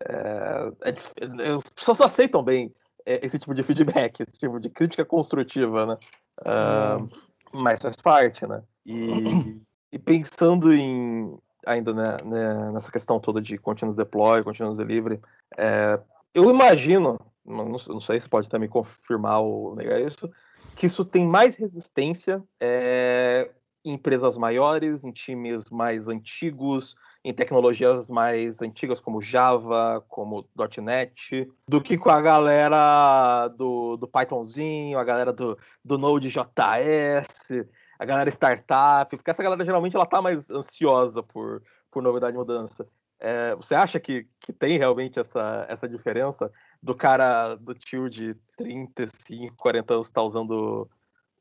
Speaker 1: É, é, as pessoas aceitam bem esse tipo de feedback, esse tipo de crítica construtiva, né? Uh, mas faz parte, né? E, <clears throat> e pensando em ainda né, né, nessa questão toda de continuous deploy, continuous delivery, é, eu imagino, não, não, sei se pode também confirmar ou negar isso, que isso tem mais resistência é, em empresas maiores, em times mais antigos, em tecnologias mais antigas como Java, como .NET, do que com a galera do, do Pythonzinho, a galera do, do Node.js, a galera startup, porque essa galera geralmente ela tá mais ansiosa por, por novidade e mudança. É, você acha que, que tem realmente essa, essa diferença do cara, do tio de 35, 40 anos que tá usando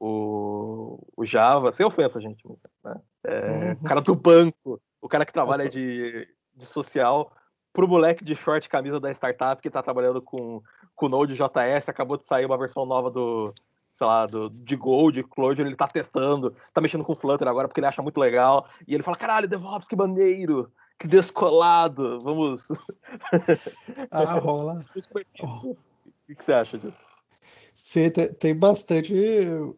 Speaker 1: o, o Java, sem ofensa, gente, mas, né? é, o cara do banco o cara que trabalha de, de social, pro moleque de short camisa da startup que tá trabalhando com, com Node.js, acabou de sair uma versão nova do, sei lá, do, de Gold, de Clojure, ele tá testando, tá mexendo com Flutter agora porque ele acha muito legal, e ele fala, caralho, DevOps, que maneiro, que descolado, vamos... <laughs>
Speaker 3: Ah, rola.
Speaker 1: o que, que você acha disso?
Speaker 3: Sim, tem, tem bastante,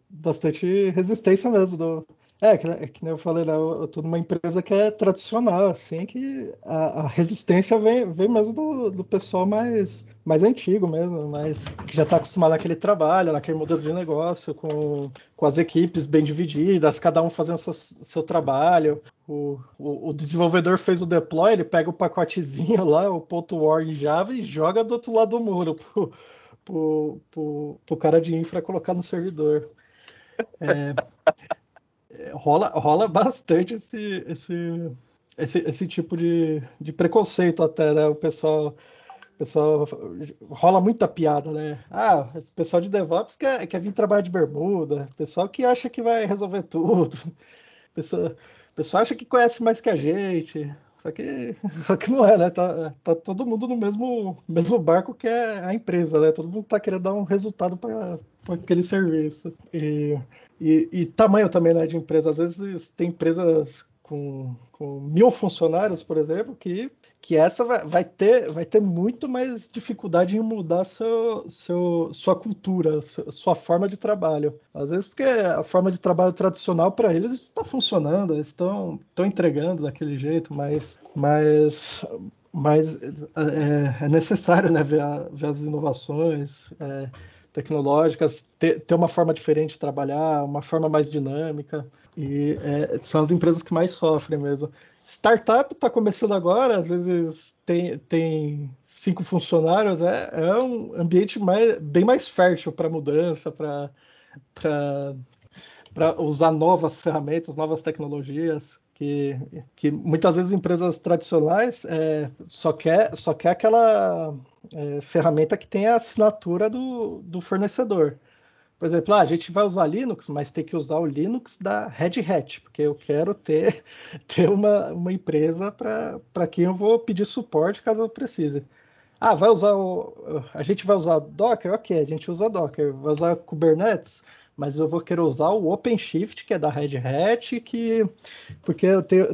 Speaker 3: bastante resistência mesmo do, é, que, é que nem eu falei, né, eu tô numa empresa que é tradicional, assim, que a, a resistência vem, vem mesmo do, do pessoal mais, mais antigo mesmo, mais, que já está acostumado naquele trabalho, naquele modelo de negócio, com, com as equipes bem divididas, cada um fazendo seu, seu trabalho. O, o, o, desenvolvedor fez o deploy, ele pega o pacotezinho <laughs> lá, o em Java e joga do outro lado do muro pro, pro, pro, pro cara de infra colocar no servidor. É, rola, rola bastante esse, esse, esse, esse tipo de, de preconceito até, né? O pessoal, pessoal rola muita piada, né? Ah, esse pessoal de DevOps quer, quer vir trabalhar de bermuda, pessoal que acha que vai resolver tudo, pessoal, pessoal acha que conhece mais que a gente, Só que, <laughs> só que não é, né? Tá, tá todo mundo no mesmo, mesmo barco que é a empresa, né? Todo mundo tá querendo dar um resultado para aquele serviço. E, e, e, tamanho também né, de empresa. Às vezes tem empresas com, com mil funcionários, por exemplo, que que essa vai, vai, ter, vai ter muito mais dificuldade em mudar seu, seu, sua cultura, sua forma de trabalho. Às vezes porque a forma de trabalho tradicional para eles está funcionando, eles estão entregando daquele jeito, mas, mas, mas é, é necessário né, ver, a, ver as inovações. É, tecnológicas, ter, ter, uma forma diferente de trabalhar, uma forma mais dinâmica, e é, são as empresas que mais sofrem mesmo. Startup está começando agora, às vezes tem, tem cinco funcionários, é, é um ambiente mais, bem mais fértil para mudança, para usar novas ferramentas, novas tecnologias, que, que muitas vezes empresas tradicionais é, só, quer, só quer aquela é, ferramenta que tem a assinatura do, do fornecedor. Por exemplo, ah, a gente vai usar Linux, mas tem que usar o Linux da Red Hat, porque eu quero ter, <laughs> ter uma, uma empresa para quem eu vou pedir suporte caso eu precise. Ah, vai usar o. A gente vai usar Docker? Ok, a gente usa Docker. Vai usar Kubernetes? Mas eu vou querer usar o OpenShift, que é da Red Hat, que, porque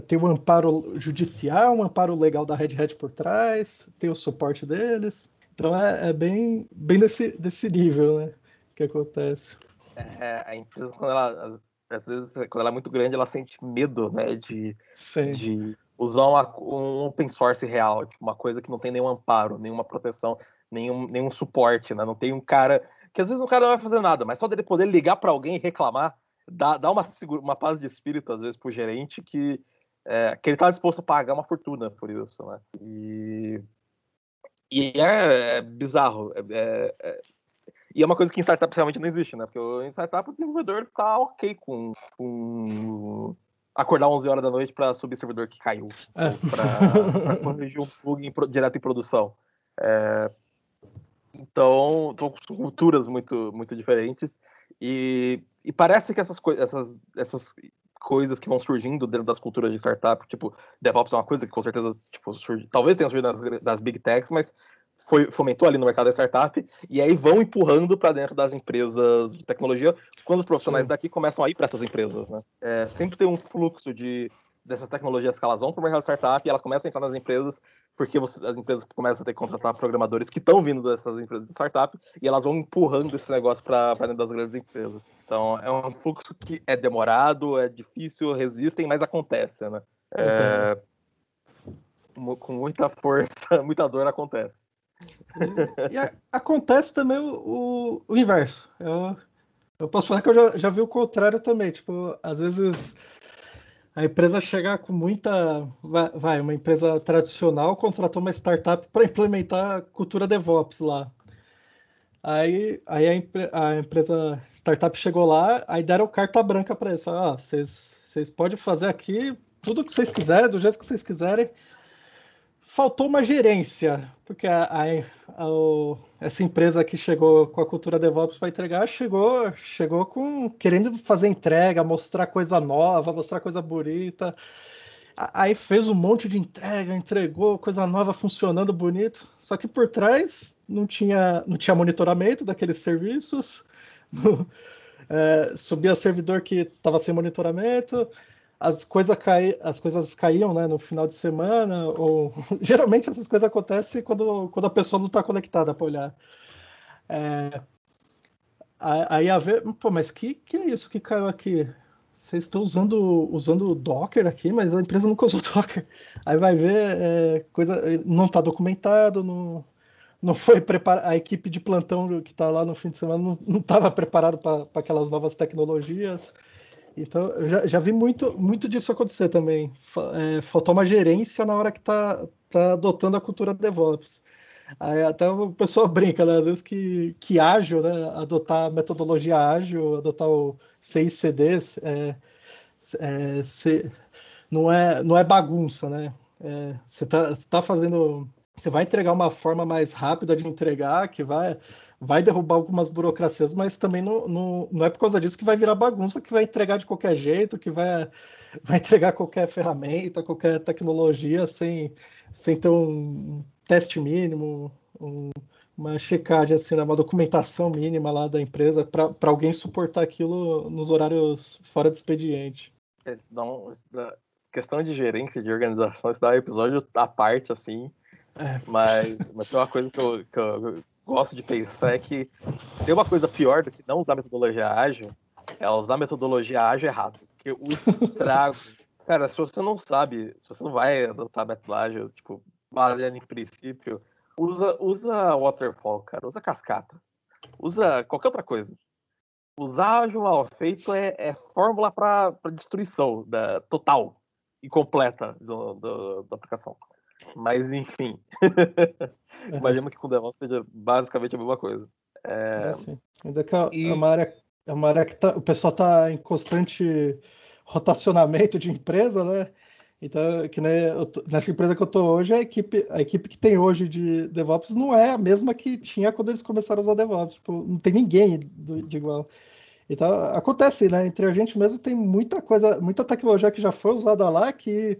Speaker 3: tenho um amparo judicial, um amparo legal da Red Hat por trás, tem o suporte deles. Então é, é bem, bem desse, desse nível, né? que acontece.
Speaker 1: É, a empresa, quando ela, às vezes, quando ela é muito grande, ela sente medo, né, de, de usar uma, um open source real, tipo, uma coisa que não tem nenhum amparo, nenhuma proteção, nenhum, nenhum suporte, né? Não tem um cara que às vezes o cara não vai fazer nada, mas só dele poder ligar para alguém e reclamar, dá, dá uma, uma paz de espírito, às vezes, pro gerente que, é, que ele tá disposto a pagar uma fortuna por isso, né? E, e é, é bizarro. É, é, é e é uma coisa que em startup realmente não existe, né? Porque em startup o desenvolvedor tá ok com, com acordar 11 horas da noite para subir servidor que caiu, é. para corrigir um em, direto em produção. É, então, são culturas muito, muito diferentes e, e parece que essas, coisas, essas, essas coisas que vão surgindo dentro das culturas de startup, tipo, DevOps é uma coisa que com certeza, tipo, surge, talvez tenha surgido das, das big techs, mas foi, fomentou ali no mercado da startup, e aí vão empurrando para dentro das empresas de tecnologia, quando os profissionais Sim. daqui começam a ir para essas empresas, né? É, sempre tem um fluxo de dessas tecnologias que elas vão para o mercado startup e elas começam a entrar nas empresas porque você, as empresas começam a ter que contratar programadores que estão vindo dessas empresas de startup e elas vão empurrando esse negócio para dentro das grandes empresas. Então é um fluxo que é demorado, é difícil, resistem, mas acontece, né? É, com muita força, <laughs> muita dor acontece.
Speaker 3: E, a, acontece também o, o, o inverso. Eu, eu, posso falar que eu já, já vi o contrário também. Tipo, às vezes a empresa chegar com muita. Vai, uma empresa tradicional contratou uma startup para implementar a cultura DevOps lá. Aí, aí a, a, empresa startup chegou lá, aí deram carta branca para eles. Falaram, ah, vocês, vocês podem fazer aqui tudo que vocês quiserem, do jeito que vocês quiserem faltou uma gerência, porque a, a, a, essa empresa que chegou com a cultura DevOps para entregar chegou, chegou com querendo fazer entrega, mostrar coisa nova, mostrar coisa bonita. Aí fez um monte de entrega, entregou coisa nova funcionando bonito. Só que por trás não tinha, não tinha monitoramento daqueles serviços. <laughs> é, subia servidor que estava sem monitoramento as coisas, cai, as coisas caíam né, no final de semana, ou <laughs> geralmente essas coisas acontecem quando, quando a pessoa não está conectada para olhar. É, aí a ver, pô, mas que, que é isso que caiu aqui? Vocês estão usando usando Docker aqui, mas a empresa nunca usou Docker. Aí vai ver, é, coisa não está documentado, não, não foi preparado, a equipe de plantão que está lá no fim de semana não estava preparado para aquelas novas tecnologias. Então, eu já, já vi muito, muito disso acontecer também. É, faltou uma gerência na hora que tá, tá adotando a cultura DevOps. Aí até o pessoal <laughs> brinca, né? Às vezes que, que ágil, né? Adotar metodologia ágil, adotar o CICD, é, é, se, não, é, não é bagunça, né? É, você está tá fazendo você vai entregar uma forma mais rápida de entregar, que vai, vai derrubar algumas burocracias, mas também não, não, não é por causa disso que vai virar bagunça, que vai entregar de qualquer jeito, que vai, vai entregar qualquer ferramenta, qualquer tecnologia sem, sem ter um teste mínimo, um, uma checagem, assim, né, uma documentação mínima lá da empresa para alguém suportar aquilo nos horários fora de expediente.
Speaker 1: Não, questão de gerência de organização, isso dá um episódio à parte, assim. É. Mas, mas tem uma coisa que eu, que eu gosto de pensar é que tem uma coisa pior do que não usar metodologia ágil, é usar metodologia ágil errado. Porque o estrago. <laughs> cara, se você não sabe, se você não vai adotar método ágil, tipo, baseado em princípio, usa, usa waterfall, cara, usa cascata, usa qualquer outra coisa. Usar ágil mal feito é, é fórmula para destruição da, total e completa do, do, da aplicação. Mas enfim. Imagino que com DevOps seja basicamente a mesma coisa. É...
Speaker 3: É, sim. Ainda que é, e... é uma área, é uma área que tá, o pessoal está em constante rotacionamento de empresa, né? Então, que tô, nessa empresa que eu estou hoje, a equipe, a equipe que tem hoje de DevOps não é a mesma que tinha quando eles começaram a usar DevOps. Tipo, não tem ninguém de, de igual. Então, acontece, né? Entre a gente mesmo tem muita coisa, muita tecnologia que já foi usada lá que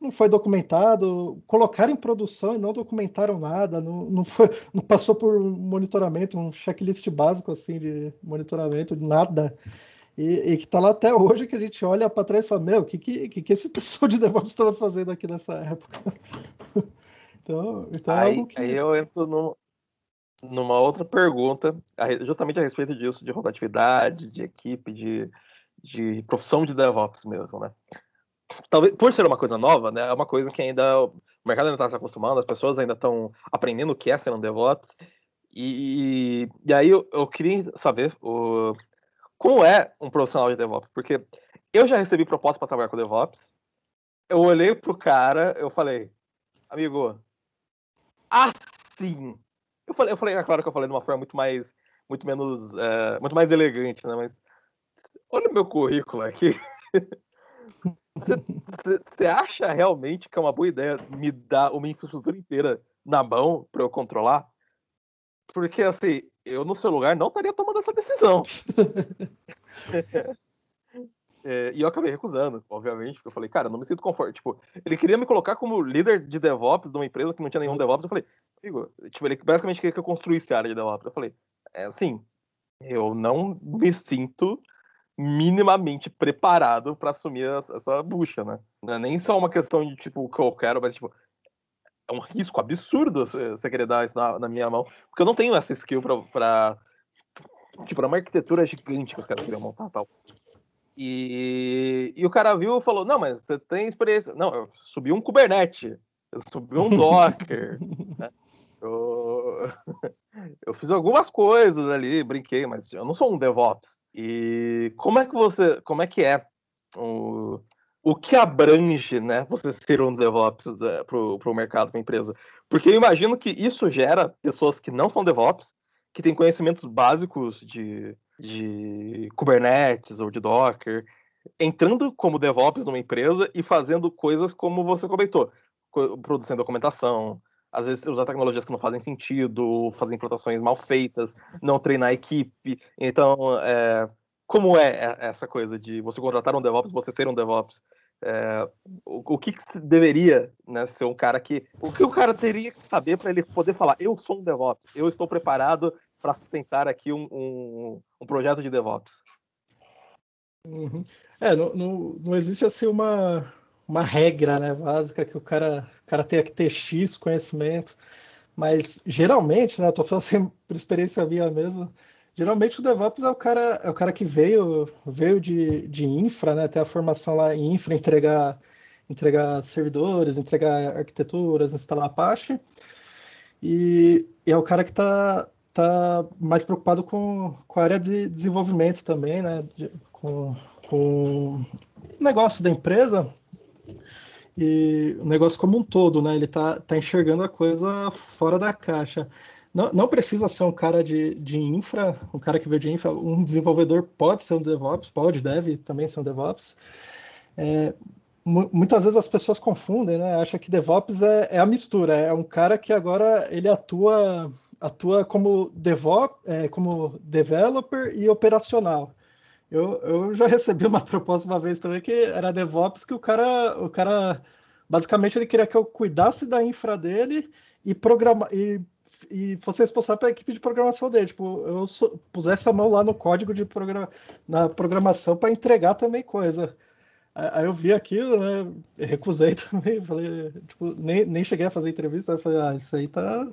Speaker 3: não foi documentado, colocaram em produção e não documentaram nada, não, não, foi, não passou por monitoramento, um checklist básico assim de monitoramento, nada. E, e que está lá até hoje, que a gente olha para trás e fala, meu, o que, que, que, que esse <laughs> pessoal de DevOps estava fazendo aqui nessa época? <laughs>
Speaker 1: então, então é aí, é que... aí eu entro no, numa outra pergunta, justamente a respeito disso, de rotatividade, de equipe, de, de profissão de DevOps mesmo, né? Talvez, por ser uma coisa nova, né, é uma coisa que ainda o mercado ainda está se acostumando, as pessoas ainda estão aprendendo o que é ser um DevOps, e, e aí eu, eu queria saber o, como é um profissional de DevOps, porque eu já recebi proposta para trabalhar com DevOps, eu olhei pro cara, eu falei, amigo, assim, eu falei, eu falei, é claro que eu falei de uma forma muito mais, muito menos, é, muito mais elegante, né? Mas olha o meu currículo aqui. <laughs> Você acha realmente que é uma boa ideia me dar uma infraestrutura inteira na mão para eu controlar? Porque assim, eu no seu lugar não estaria tomando essa decisão. <laughs> É, e eu acabei recusando, obviamente, porque eu falei, cara, não me sinto confortável. Tipo, ele queria me colocar como líder de DevOps de uma empresa que não tinha nenhum DevOps. Eu falei, amigo, tipo, ele basicamente queria que eu construísse a área de DevOps. Eu falei, é assim, eu não me sinto minimamente preparado para assumir essa bucha, né? Não é nem só uma questão de, tipo, o que eu quero, mas, tipo, é um risco absurdo você querer dar isso na, na, minha mão, porque eu não tenho essa skill pra, pra tipo, é uma arquitetura gigante que os caras queriam montar tal. E, e o cara viu e falou: Não, mas você tem experiência. Não, eu subi um Kubernetes, eu subi um <laughs> Docker. né? eu, eu fiz algumas coisas ali, brinquei, mas eu não sou um DevOps. E como é que você. Como é que é o, o que abrange né, você ser um DevOps né, para o mercado, para a empresa? Porque eu imagino que isso gera pessoas que não são DevOps, que têm conhecimentos básicos de de Kubernetes ou de Docker, entrando como DevOps numa empresa e fazendo coisas como você comentou, produzindo documentação, às vezes usar tecnologias que não fazem sentido, fazer implantações mal feitas, não treinar a equipe. Então, é, como é essa coisa de você contratar um DevOps, você ser um DevOps? É, o, o, que, que deveria né, ser um cara que. O que o cara teria que saber para ele poder falar: eu sou um DevOps, eu estou preparado para sustentar aqui um, um, um, projeto de DevOps?
Speaker 3: Uhum. É, não, não, não, existe assim uma, uma regra né, básica que o cara, o cara tenha que ter X conhecimento, mas geralmente, né, eu tô falando assim por experiência minha mesmo, geralmente o DevOps é o cara, é o cara que veio, veio de, de infra, né, ter a formação lá em infra, entregar, entregar servidores, entregar arquiteturas, instalar Apache, e, e é o cara que está tá mais preocupado com, com a área de desenvolvimento também, né? De, com, com o negócio da empresa e o negócio como um todo, né? Ele tá, tá enxergando a coisa fora da caixa. Não, não precisa ser um cara de, de infra, um cara que veio de infra, um desenvolvedor pode ser um DevOps, pode, deve também ser um DevOps. É, muitas vezes as pessoas confundem, né? Acha que DevOps é, é, a mistura, é um cara que agora ele atua atua como DevOps, é, como developer e operacional. Eu, eu já recebi uma <laughs> proposta uma vez também que era DevOps que o cara o cara basicamente ele queria que eu cuidasse da infra dele e programa e e fosse responsável pela equipe de programação dele. Tipo, eu pusesse a mão lá no código de programa, na programação para entregar também coisa. Aí eu vi aquilo, né? Recusei <laughs> também, falei, tipo, nem, nem cheguei a fazer entrevista, aí falei, ah, isso aí tá,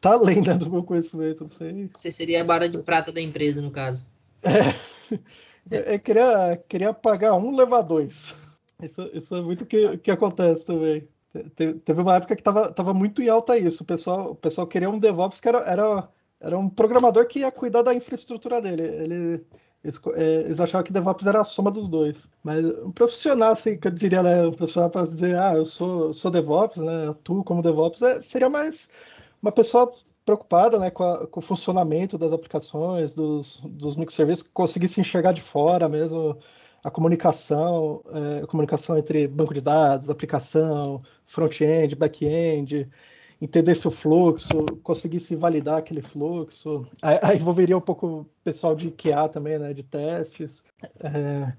Speaker 3: tá além né, do meu conhecimento, não sei.
Speaker 2: Você seria a barra de prata da empresa, no caso.
Speaker 3: É, <laughs> é queria, queria pagar um, levar dois. Isso, isso é muito que, que acontece também. Te, teve uma época que tava, tava muito em alta isso, o pessoal, o pessoal queria um DevOps que era, era, era um programador que ia cuidar da infraestrutura dele, ele eles, é, eles, achavam que DevOps era a soma dos dois. Mas um profissional, assim, que eu diria, né, um profissional para dizer, ah, eu sou, sou DevOps, né, atuo como DevOps, é, seria mais uma pessoa preocupada né, com, a, com, o funcionamento das aplicações, dos, dos microserviços, conseguisse enxergar de fora mesmo a comunicação, é, a comunicação entre banco de dados, aplicação, front-end, back-end, entendesse o fluxo, conseguisse validar aquele fluxo. Aí, <laughs> aí envolveria um pouco o pessoal de QA também, né, de testes, é,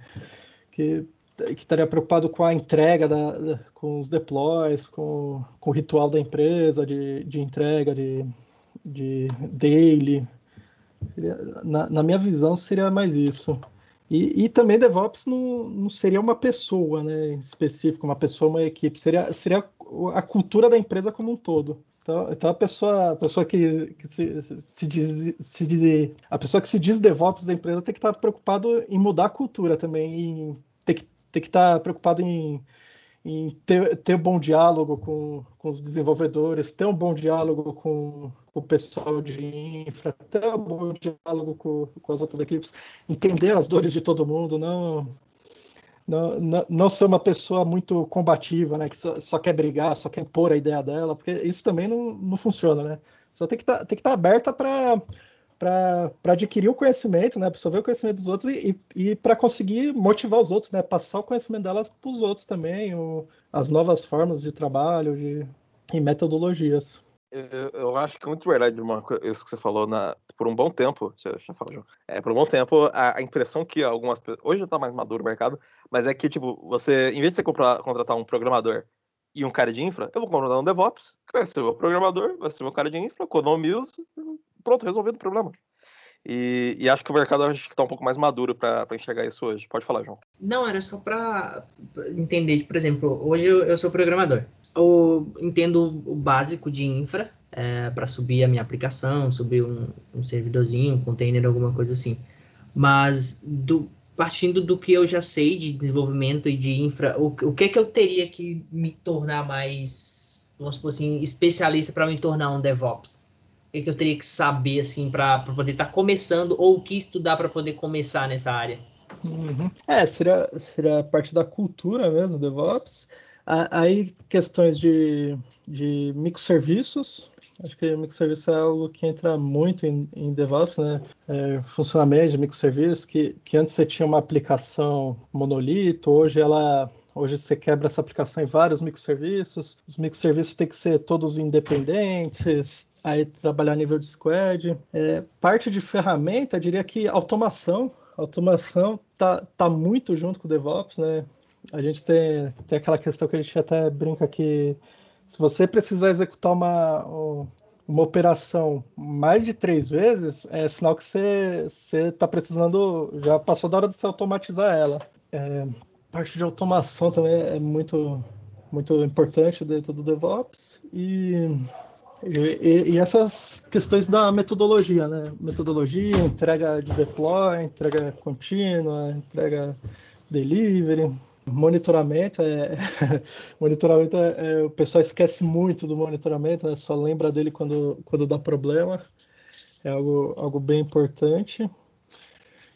Speaker 3: que, que estaria preocupado com a entrega, da, da, com os deploys, com, com o ritual da empresa de, de entrega, de, de daily. Na, na minha visão, seria mais isso. E, e, também DevOps não, não, seria uma pessoa, né, em específico, uma pessoa, uma equipe, seria, seria a cultura da empresa como um todo. Então, então a pessoa, a pessoa que, que se, se, diz, se diz, a pessoa que se diz DevOps da empresa tem que estar preocupado em mudar a cultura também, em ter que, ter que estar preocupado em, em ter, ter um bom diálogo com, com os desenvolvedores, ter um bom diálogo com, com o pessoal de infra, ter um bom diálogo com, com as outras equipes, entender as dores de todo mundo, não não, não, não ser uma pessoa muito combativa, né? Que só, só, quer brigar, só quer pôr a ideia dela, porque isso também não, não funciona, né? Só tem que tá, estar tá aberta para para adquirir o conhecimento, né, absorver o conhecimento dos outros e, e, e para conseguir motivar os outros, né, passar o conhecimento delas para os outros também, o, as novas formas de trabalho de, e metodologias.
Speaker 1: Eu, eu, acho que é muito verdade uma isso que você falou na, por um bom tempo. Deixa, deixa eu falar, João. É, por um bom tempo, a, a impressão que algumas pessoas. Hoje já está mais maduro o mercado, mas é que, tipo, você, em vez de você comprar, contratar um programador e um cara de infra, eu vou contratar um DevOps, que vai ser o programador, vai ser o cara de infra, economizo, pronto, resolvido o problema. E, e, acho que o mercado está um pouco mais maduro para enxergar isso hoje. Pode falar, João.
Speaker 2: Não, era só para entender. Por exemplo, hoje eu, eu sou programador. Eu entendo o básico de infra é, para subir a minha aplicação, subir um, um servidorzinho, um container, alguma coisa assim. Mas do, partindo do que eu já sei de desenvolvimento e de infra, o, o que é que eu teria que me tornar mais, vamos supor assim, especialista para me tornar um DevOps? O que, é que eu teria que saber assim para poder estar tá começando ou o que estudar para poder começar nessa área?
Speaker 3: Uhum. É, seria, seria parte da cultura mesmo, DevOps. Aí questões de, de microserviços, acho que microserviço é algo que entra muito em, em DevOps, né? É, funcionamento de microserviços, que, que antes você tinha uma aplicação monolito, hoje ela Hoje você quebra essa aplicação em vários microserviços, os microserviços têm que ser todos independentes, aí trabalhar a nível de squad. É, parte de ferramenta, diria que automação. Automação tá, tá muito junto com o DevOps, né? a gente tem, tem aquela questão que a gente até brinca que se você precisar executar uma, uma operação mais de três vezes, é sinal que você está precisando, já passou da hora de você automatizar ela. É, parte de automação também é muito, muito importante dentro do DevOps e, e, e, essas questões da metodologia, né? Metodologia, entrega de deploy, entrega contínua, entrega delivery, Monitoramento é, <laughs> monitoramento é, é, o pessoal esquece muito do monitoramento, né? só lembra dele quando, quando dá problema. É algo, algo bem importante.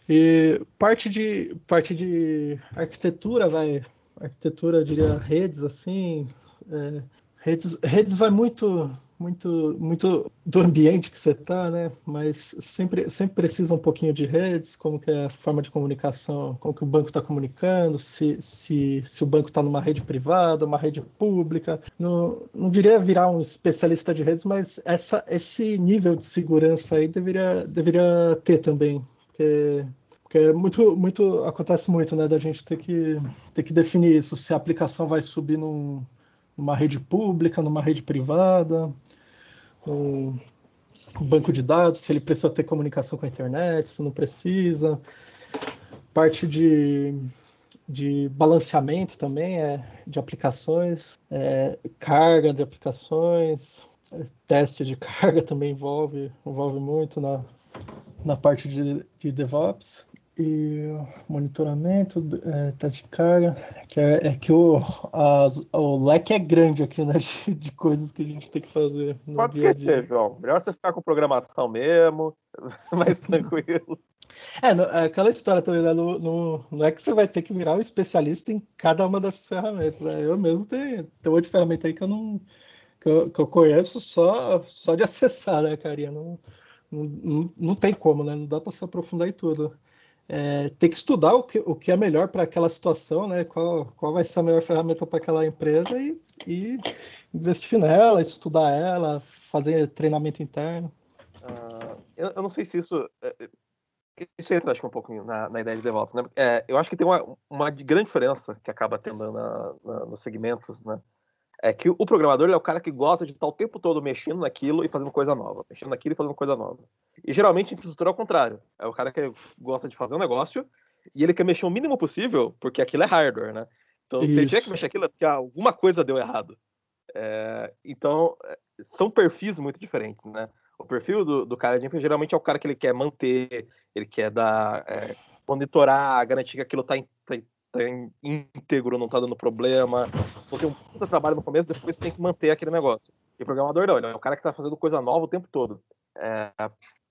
Speaker 3: E parte de parte de arquitetura, vai, arquitetura, eu diria redes assim, é, Redes, redes vai muito, muito, muito do ambiente que você está, né? Mas sempre, sempre precisa um pouquinho de redes, como que é a forma de comunicação, como que o banco está comunicando, se, se, se o banco está numa rede privada, uma rede pública. Não, não diria virar um especialista de redes, mas essa, esse nível de segurança aí deveria, deveria ter também, porque porque é muito, muito acontece muito, né, da gente ter que ter que definir isso, se a aplicação vai subir num, numa rede pública, numa rede privada, um, um banco de dados, se ele precisa ter comunicação com a internet, se não precisa. Parte de, de balanceamento também, é, de aplicações, é, carga de aplicações, teste de <laughs> carga também envolve, envolve muito na, na parte de, de DevOps e monitoramento, é, teste de carga, que é, é que o, as, o leque é grande aqui, né, <laughs> de, de, coisas que a gente tem que fazer.
Speaker 1: No Pode dia esquecer, João. Melhor você ficar com programação mesmo, <laughs> mais <laughs> tranquilo.
Speaker 3: É, no, é aquela história também, né? No, no, não é que você vai ter que virar um especialista em cada uma dessas ferramentas, né? Eu mesmo tenho, tenho outra ferramenta aí que eu não que eu, que eu conheço só, só de acessar, né, carinha? Não, não, não, não tem como, né? Não dá para se aprofundar em tudo é, ter que estudar o que, o que é melhor para aquela situação, né? Qual, qual vai ser a melhor ferramenta para aquela empresa e, e, investir nela, estudar ela, fazer treinamento interno.
Speaker 1: Uh, eu, eu, não sei se isso. É, é, isso entra, acho que um pouquinho na, na ideia de DevOps, né? É, eu acho que tem uma, uma grande diferença que acaba tendo na, na, nos segmentos, né? É que o programador é o cara que gosta de estar o tempo todo mexendo naquilo e fazendo coisa nova, mexendo naquilo e fazendo coisa nova. E geralmente infraestrutura é o contrário. É o cara que gosta de fazer um negócio e ele quer mexer o mínimo possível, porque aquilo é hardware, né? Então, Isso. se ele tiver que mexer aquilo, é porque alguma coisa deu errado. É, então, são perfis muito diferentes, né? O perfil do, do cara de infra geralmente é o cara que ele quer manter, ele quer dar, é, monitorar, garantir que aquilo está tá, tá íntegro, não está dando problema. Porque um puta trabalho no começo, depois você tem que manter aquele negócio. E o programador não, ele é o cara que está fazendo coisa nova o tempo todo. É,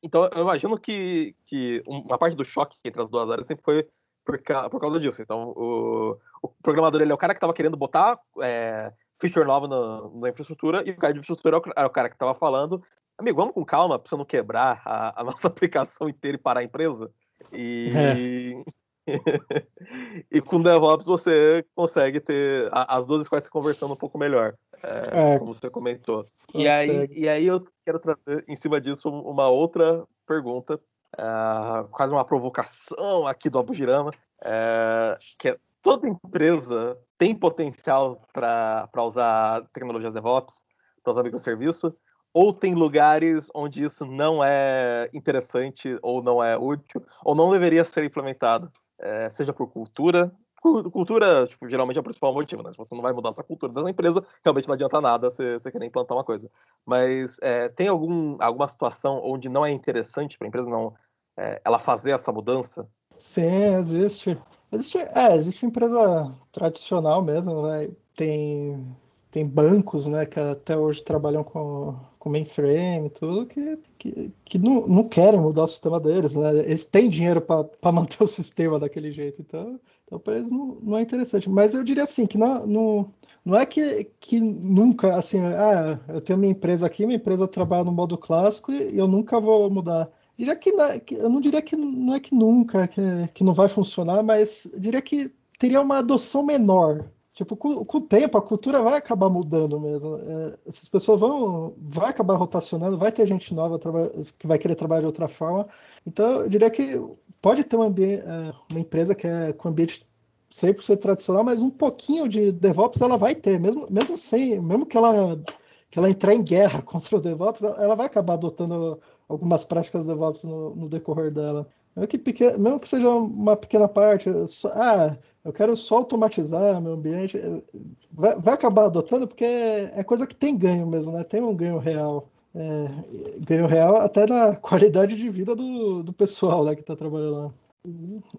Speaker 1: então, eu imagino que, que uma parte do choque entre as duas áreas sempre foi por, por causa disso. Então, o, o, programador ele é o cara que estava querendo botar é, feature nova na, na, infraestrutura, e o cara de infraestrutura era o cara que estava falando: amigo, vamos com calma, pra você não quebrar a, a <laughs> nossa aplicação inteira e parar a empresa. E. É. <laughs> <laughs> e com DevOps você consegue ter as duas squads se conversando um pouco melhor, é, é, como você comentou. E aí, e aí eu quero trazer em cima disso uma outra pergunta, uh, quase uma provocação aqui do Abujirama, uh, que é toda empresa tem potencial para usar tecnologias DevOps, para usar microserviço, ou tem lugares onde isso não é interessante, ou não é útil, ou não deveria ser implementado é, seja por cultura. Cultura, tipo, geralmente é o principal motivo, né? Se você não vai mudar essa cultura dessa empresa, realmente não adianta nada você, você querer implantar uma coisa. Mas é, tem algum, alguma situação onde não é interessante para a empresa não é, ela fazer essa mudança?
Speaker 3: Sim, existe. Existe, é, existe empresa tradicional mesmo, né? Tem tem bancos, né, que até hoje trabalham com, com mainframe e tudo, que, que, que não, não querem mudar o sistema deles, né? Eles têm dinheiro para <laughs> manter o sistema daquele jeito, então, então para eles não, não é interessante. Mas eu diria assim, que não, não, não é que, que nunca, assim, ah, eu tenho minha empresa aqui, minha empresa trabalha no modo clássico e eu nunca vou mudar. Diria que, eu não diria que não é que nunca, que, que não vai funcionar, mas diria que teria uma adoção menor Tipo, com, com, o tempo, a cultura vai acabar mudando mesmo. É, essas pessoas vão vai acabar rotacionando, vai ter gente nova que vai querer trabalhar de outra forma. Então, eu diria que pode ter um ambiente, é, uma empresa que é com ambiente 100% tradicional, mas um pouquinho de DevOps ela vai ter, mesmo, mesmo sem, mesmo que ela, que ela entrar em guerra <laughs> contra o DevOps, ela vai acabar adotando algumas práticas DevOps no, no decorrer dela. Mesmo que, pequeno, mesmo que seja uma pequena parte, só, ah, eu quero só automatizar meu ambiente. Vai, vai acabar adotando porque é, é, coisa que tem ganho mesmo, né? Tem um ganho real. É, ganho real até na <laughs> qualidade de vida do, do pessoal né, que está trabalhando lá.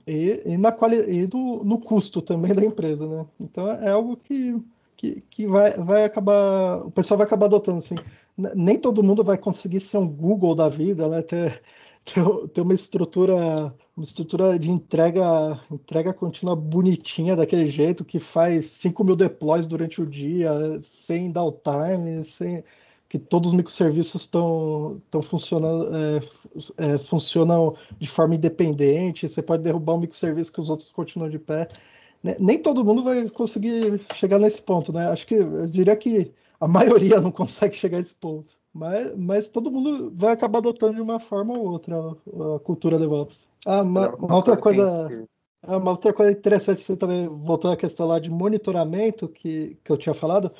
Speaker 3: E, e, na quali e do, no custo também <laughs> da empresa, né? Então é algo que, que, que vai, vai acabar. O pessoal vai acabar adotando assim. Nem todo mundo vai conseguir ser um Google da vida, né? Ter, ter, ter uma estrutura uma estrutura de entrega, entrega contínua bonitinha daquele jeito, que faz 5 mil deploys durante o dia, sem downtime, sem que todos os microserviços estão funcionando, é, é, funcionam de forma independente, você pode derrubar um microserviço que os outros continuam de pé. Nem todo mundo vai conseguir chegar nesse ponto, né? Acho que eu diria que a <laughs> maioria não consegue chegar a esse ponto. Mas, mas todo mundo vai acabar adotando de uma forma ou outra a, a cultura DevOps. Ah, uma, uma outra coisa. Ah, uma outra coisa interessante, você também voltou à questão lá de monitoramento que, que eu tinha falado.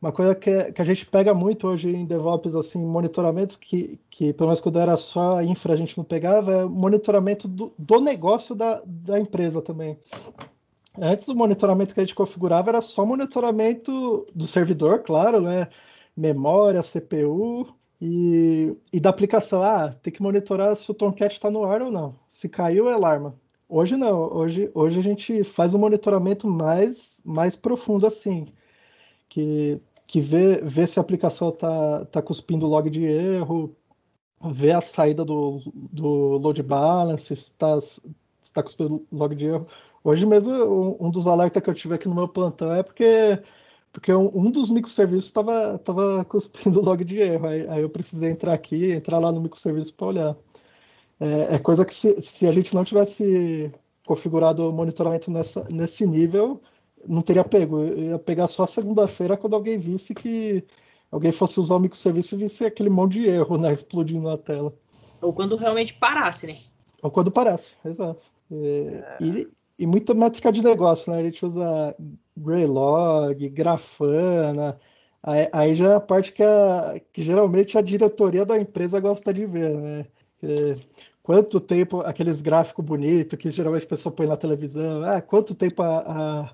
Speaker 3: Uma coisa que, que a gente pega muito hoje em DevOps, assim, monitoramento, que, que pelo menos quando era só a infra a gente não pegava, é monitoramento do, do negócio da, da empresa também. Antes o monitoramento que a gente configurava era só monitoramento do servidor, claro, né? Memória, CPU e, e da aplicação. Ah, tem que monitorar se o Tomcat está no ar ou não. Se caiu, é alarma. Hoje não, hoje, hoje a gente faz um monitoramento mais, mais profundo assim, que, que vê, vê se a aplicação está tá cuspindo log de erro, vê a saída do, do load balance, está tá cuspindo log de erro. Hoje mesmo, um dos alertas que eu tive aqui no meu plantão é porque porque um, dos microserviços estava tava cuspindo log de erro. Aí, aí, eu precisei entrar aqui, entrar lá no microserviço para olhar. É, é, coisa que se, se, a gente não tivesse configurado o monitoramento nessa, nesse nível, não teria pego. Eu ia pegar só segunda-feira quando alguém visse que alguém fosse usar o microserviço e visse aquele monte de erro né, explodindo na tela.
Speaker 2: Ou quando realmente parasse, né?
Speaker 3: Ou quando parasse, exato. É, e, e muita métrica de negócio, né? A gente usa Greylog, Grafana. Aí, aí, já é a parte que, a, que geralmente a diretoria da empresa gosta de ver, né? É, quanto tempo aqueles gráficos bonitos que geralmente a pessoa põe na televisão, ah, quanto tempo a,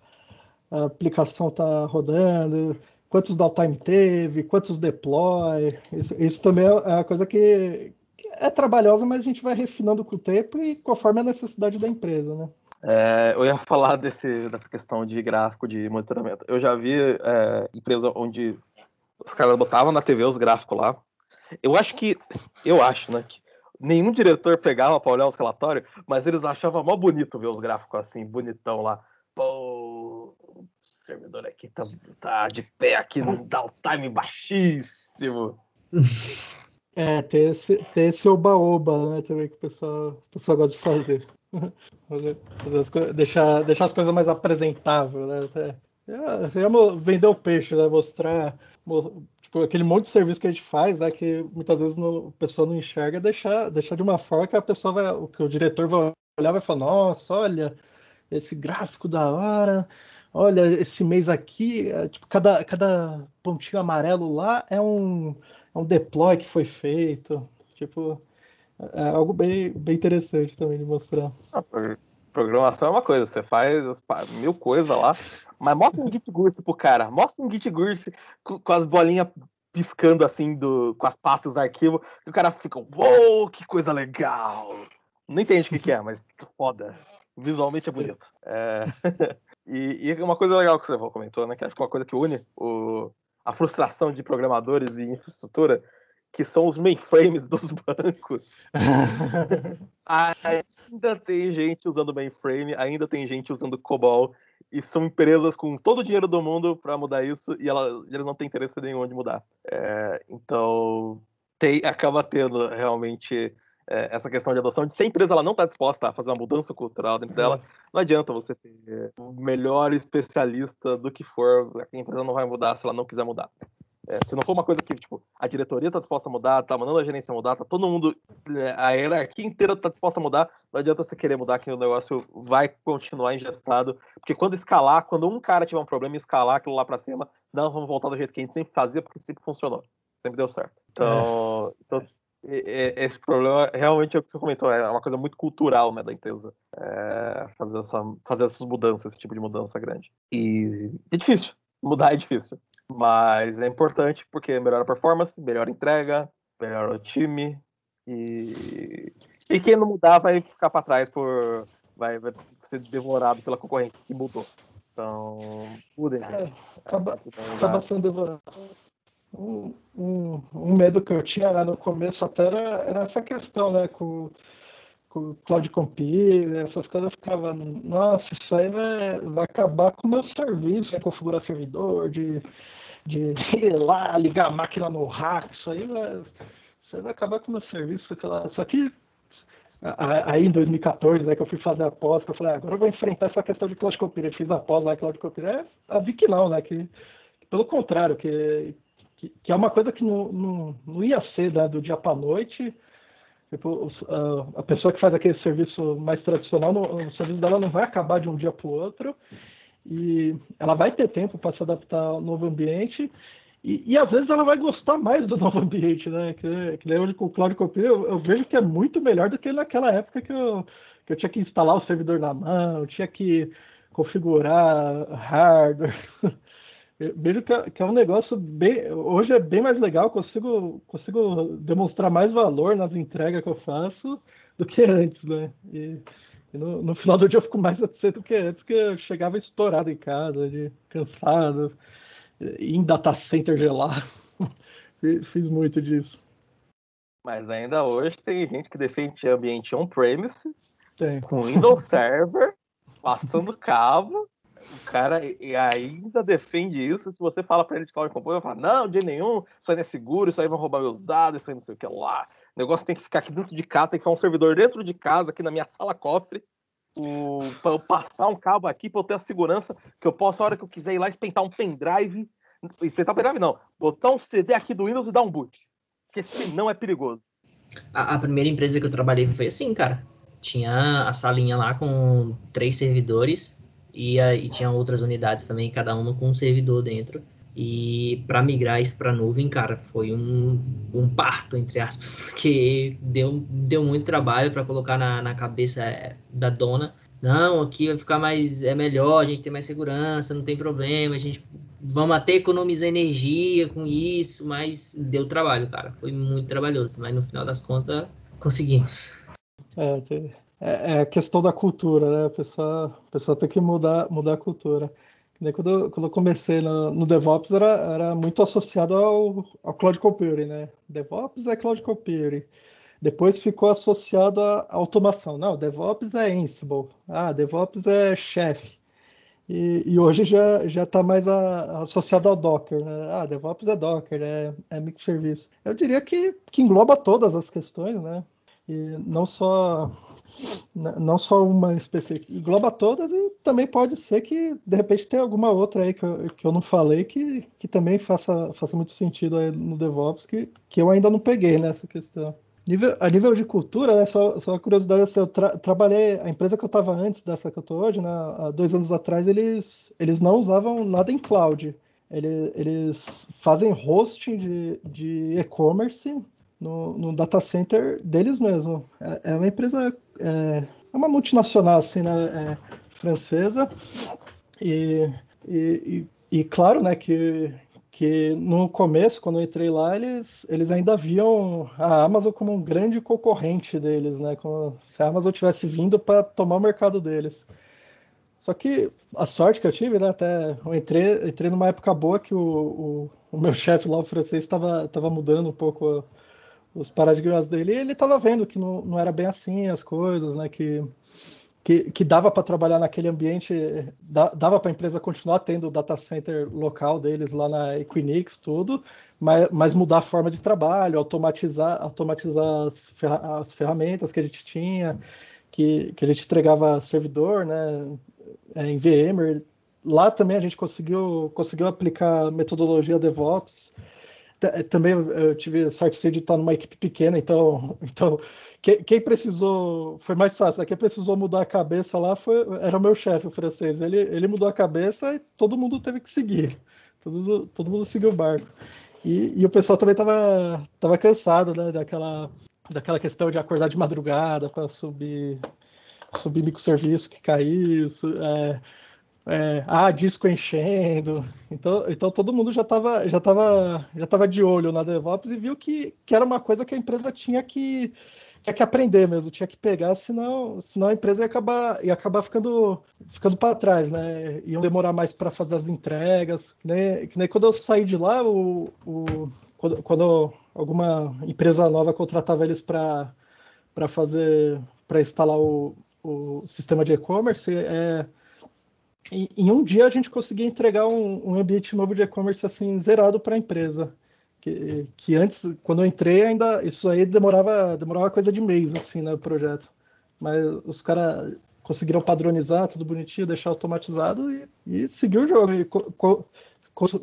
Speaker 3: a, a aplicação está rodando, quantos downtime teve, quantos deploy. Isso, isso também é uma coisa que, que é trabalhosa, mas a gente vai refinando com o tempo e conforme a necessidade da empresa, né?
Speaker 1: É, eu ia <laughs> falar desse, dessa questão de gráfico de monitoramento. Eu já vi é, empresa onde os caras botavam na TV os gráficos lá. Eu acho que, eu acho, né, que nenhum diretor pegava para olhar os relatórios, mas eles achavam mó bonito ver os gráficos assim, bonitão lá. Pô, o servidor aqui tá, tá de pé aqui, não dá o time baixíssimo. <laughs>
Speaker 3: É, tem esse, tem esse oba-oba, né, também que o pessoal, o pessoal gosta de fazer. Deixar, deixar as coisas mais apresentáveis, né? É, vender o peixe, né? Mostrar tipo, aquele monte de serviço que a gente faz, né? Que muitas vezes o pessoal não enxerga, deixar, deixar de uma forma que a pessoa vai, o que o diretor vai olhar vai falar, nossa, olha, esse gráfico da hora, olha, esse mês aqui, é, tipo, cada, cada pontinho amarelo lá é um, é um deploy que foi feito. Tipo, é algo bem, bem interessante também de mostrar.
Speaker 1: Ah, programação é uma coisa, você faz mil coisas lá, mas mostra um Git Gurse pro cara, mostra um Git Gurse com, com, as bolinhas piscando assim, do, com as pastas dos arquivos, e o cara fica, uou, que coisa legal! Não entende o que, que é, mas foda. Visualmente é bonito. É... e, e, uma coisa legal que você comentou, né? Que acho que é uma coisa que une o, a frustração de programadores e infraestrutura que são os mainframes dos bancos. <laughs> ainda tem gente usando mainframe, ainda tem gente usando COBOL, e são empresas com todo o dinheiro do mundo para mudar isso, e ela, eles não têm interesse nenhum de mudar. É, então, tem, acaba tendo realmente é, essa questão de adoção, de se a empresa ela não está disposta a fazer uma mudança cultural dentro dela, uhum. não adianta você ter o melhor especialista do que for, a empresa não vai mudar se ela não quiser mudar. É, se não for uma coisa que, tipo, a diretoria tá disposta a mudar, tá mandando a gerência mudar, tá todo mundo, né, a hierarquia inteira tá disposta a mudar, não adianta você querer mudar que o negócio vai continuar engessado, porque quando escalar, quando um cara tiver um problema e escalar aquilo lá para cima, não vamos voltar do jeito que a gente sempre fazia, porque sempre funcionou, sempre deu certo. Então, é. então esse problema realmente é o que você comentou, é uma coisa muito cultural né, da empresa é, fazer, essa, fazer essas mudanças, esse tipo de mudança grande. E é difícil, mudar é difícil. Mas é importante porque melhora a performance, melhora a entrega, melhora o time. E, e quem não mudar vai ficar para trás por. Vai, vai, ser devorado pela concorrência que mudou. Então, mudem. É,
Speaker 3: acaba, acaba sendo devorado. Um, um, um, medo que eu tinha lá no começo até era, era essa questão, né? Com, Cloud Compile, essas coisas, eu ficava, nossa, isso aí vai, vai acabar com o meu serviço, vai configurar servidor, de, de lá, ligar a máquina no rack, isso aí vai, isso vai acabar com o meu serviço. Aquela, só que aí em 2014, né, que eu fui fazer a pós, eu falei, ah, agora eu vou enfrentar essa questão de. Eu fiz a pós lá, Cloud Compile, é, vi que não, né, que, que pelo contrário, que, que, que, é uma coisa que não, não, não ia ser né, do dia para noite, Tipo, a pessoa que faz aquele serviço mais tradicional, o serviço dela não vai acabar de um dia para o outro e ela vai ter tempo para se adaptar ao novo ambiente e, e, às vezes ela vai gostar mais do <laughs> novo ambiente, né? Que, que hoje com o Cloud Computing eu, eu, vejo que é muito melhor do que naquela época que eu, que eu tinha que instalar o servidor na mão, tinha que configurar hardware. <laughs> vejo que é, que é, um negócio bem. Hoje é bem mais legal, consigo, consigo demonstrar mais valor nas entregas que eu faço do que antes, né? E, e no, no, final do dia eu fico mais <laughs> satisfeito do que antes, porque eu chegava estourado em casa, de, cansado, em data center gelado. <laughs> Fiz muito disso.
Speaker 1: Mas ainda hoje tem gente que defende ambiente on-premise, com Windows <laughs> Server, passando cabo, o cara ainda defende isso. Se você fala para ele de cloud computing, ele fala: não, de nenhum, isso aí não é seguro, isso aí vão roubar meus dados, isso aí não sei o que lá. O negócio tem que ficar aqui dentro de casa, tem que ficar um servidor dentro de casa, aqui na minha sala cofre, para eu passar um cabo aqui, para eu ter a segurança que eu posso, a hora que eu quiser ir lá, espentar um pendrive. Espentar um pendrive não, botar um CD aqui do Windows e dar um boot. Porque senão é perigoso.
Speaker 2: A, a primeira empresa que eu trabalhei foi assim, cara. Tinha a salinha lá com três servidores e, e tinha outras unidades também, cada uma com um servidor dentro. E para migrar isso para nuvem, cara, foi um, um parto, entre aspas, <laughs> porque deu, deu muito trabalho para colocar na, na cabeça é, da dona. Não, aqui vai ficar mais. É melhor, a gente tem mais segurança, não tem problema, a gente vamos até economizar energia com isso, mas deu trabalho, cara. Foi muito trabalhoso, mas no final das contas conseguimos.
Speaker 3: É, é, é, a questão da cultura, né? A pessoa, a pessoa tem que mudar, mudar a cultura. Quando, quando eu comecei no, no, DevOps, era, era muito associado ao, ao Cloud Computing, né? DevOps é Cloud Computing. Depois ficou associado à automação. Não, DevOps é Ansible. Ah, DevOps é Chef. E, hoje já já está mais a, associado ao Docker, né? Ah, DevOps é Docker, é, é microserviço. Eu diria que, que engloba todas as questões, né? E não só não só uma específica, engloba todas e também pode ser que de repente tenha alguma outra aí que eu, que eu não falei que, que também faça, faça muito sentido aí no DevOps que, que eu ainda não peguei nessa questão. Nível, a nível de cultura, né, só, só uma curiosidade, assim, eu tra trabalhei, a empresa que eu estava antes dessa que eu estou hoje, né, há dois anos atrás, eles, eles não usavam nada em cloud. Eles, eles fazem hosting de, de e-commerce no, no data center deles mesmo. É, é uma empresa, é, é, uma multinacional assim, né, é, francesa e, e, e, e, claro, né, que que no começo, quando eu entrei lá, eles, eles ainda viam a Amazon como um grande concorrente deles, né? Como se a Amazon tivesse vindo para tomar o mercado deles. Só que a sorte que eu tive, né? Até eu entrei, entrei numa época boa que o, o, o meu <laughs> chefe lá, o francês, estava mudando um pouco os paradigmas dele, e ele estava vendo que não, não era bem assim as coisas, né? Que, que, que dava para trabalhar naquele ambiente, dava para a empresa continuar tendo o data center local deles lá na Equinix, tudo, mas, mas mudar a forma de trabalho, automatizar, automatizar as, ferra as ferramentas que a gente tinha, que, que a gente entregava servidor, né? É, em VMware. Lá também a gente conseguiu, conseguiu aplicar metodologia DevOps também eu tive a sorte de estar numa equipe pequena, então, <laughs> então quem, quem, precisou, foi mais fácil, né? quem precisou mudar a cabeça lá foi, era o meu chefe, o francês, ele, ele mudou a cabeça e todo mundo teve que seguir, todo, todo mundo seguiu o barco. E, e o pessoal também estava tava cansado né, daquela, daquela questão de acordar de madrugada para subir, subir microserviço que caiu, é, é, ah, disco enchendo. Então, então todo mundo já estava já tava, já tava de olho na DevOps e viu que, que era uma coisa que a empresa tinha que, tinha que aprender mesmo, tinha que pegar, senão, senão a empresa ia acabar, ia acabar ficando, ficando para trás, né? Iam demorar mais para fazer as entregas. Nem, que nem quando eu saí de lá, o, o, quando, quando alguma empresa nova contratava eles para fazer para instalar o, o sistema de e-commerce, é, em, um dia a gente conseguia entregar um, um ambiente novo de e-commerce assim zerado para a empresa. Que, que antes, quando eu entrei, ainda isso aí demorava, demorava coisa de mês assim, né, o projeto. Mas os caras conseguiram padronizar tudo bonitinho, deixar automatizado e, e seguir o jogo. E co, co,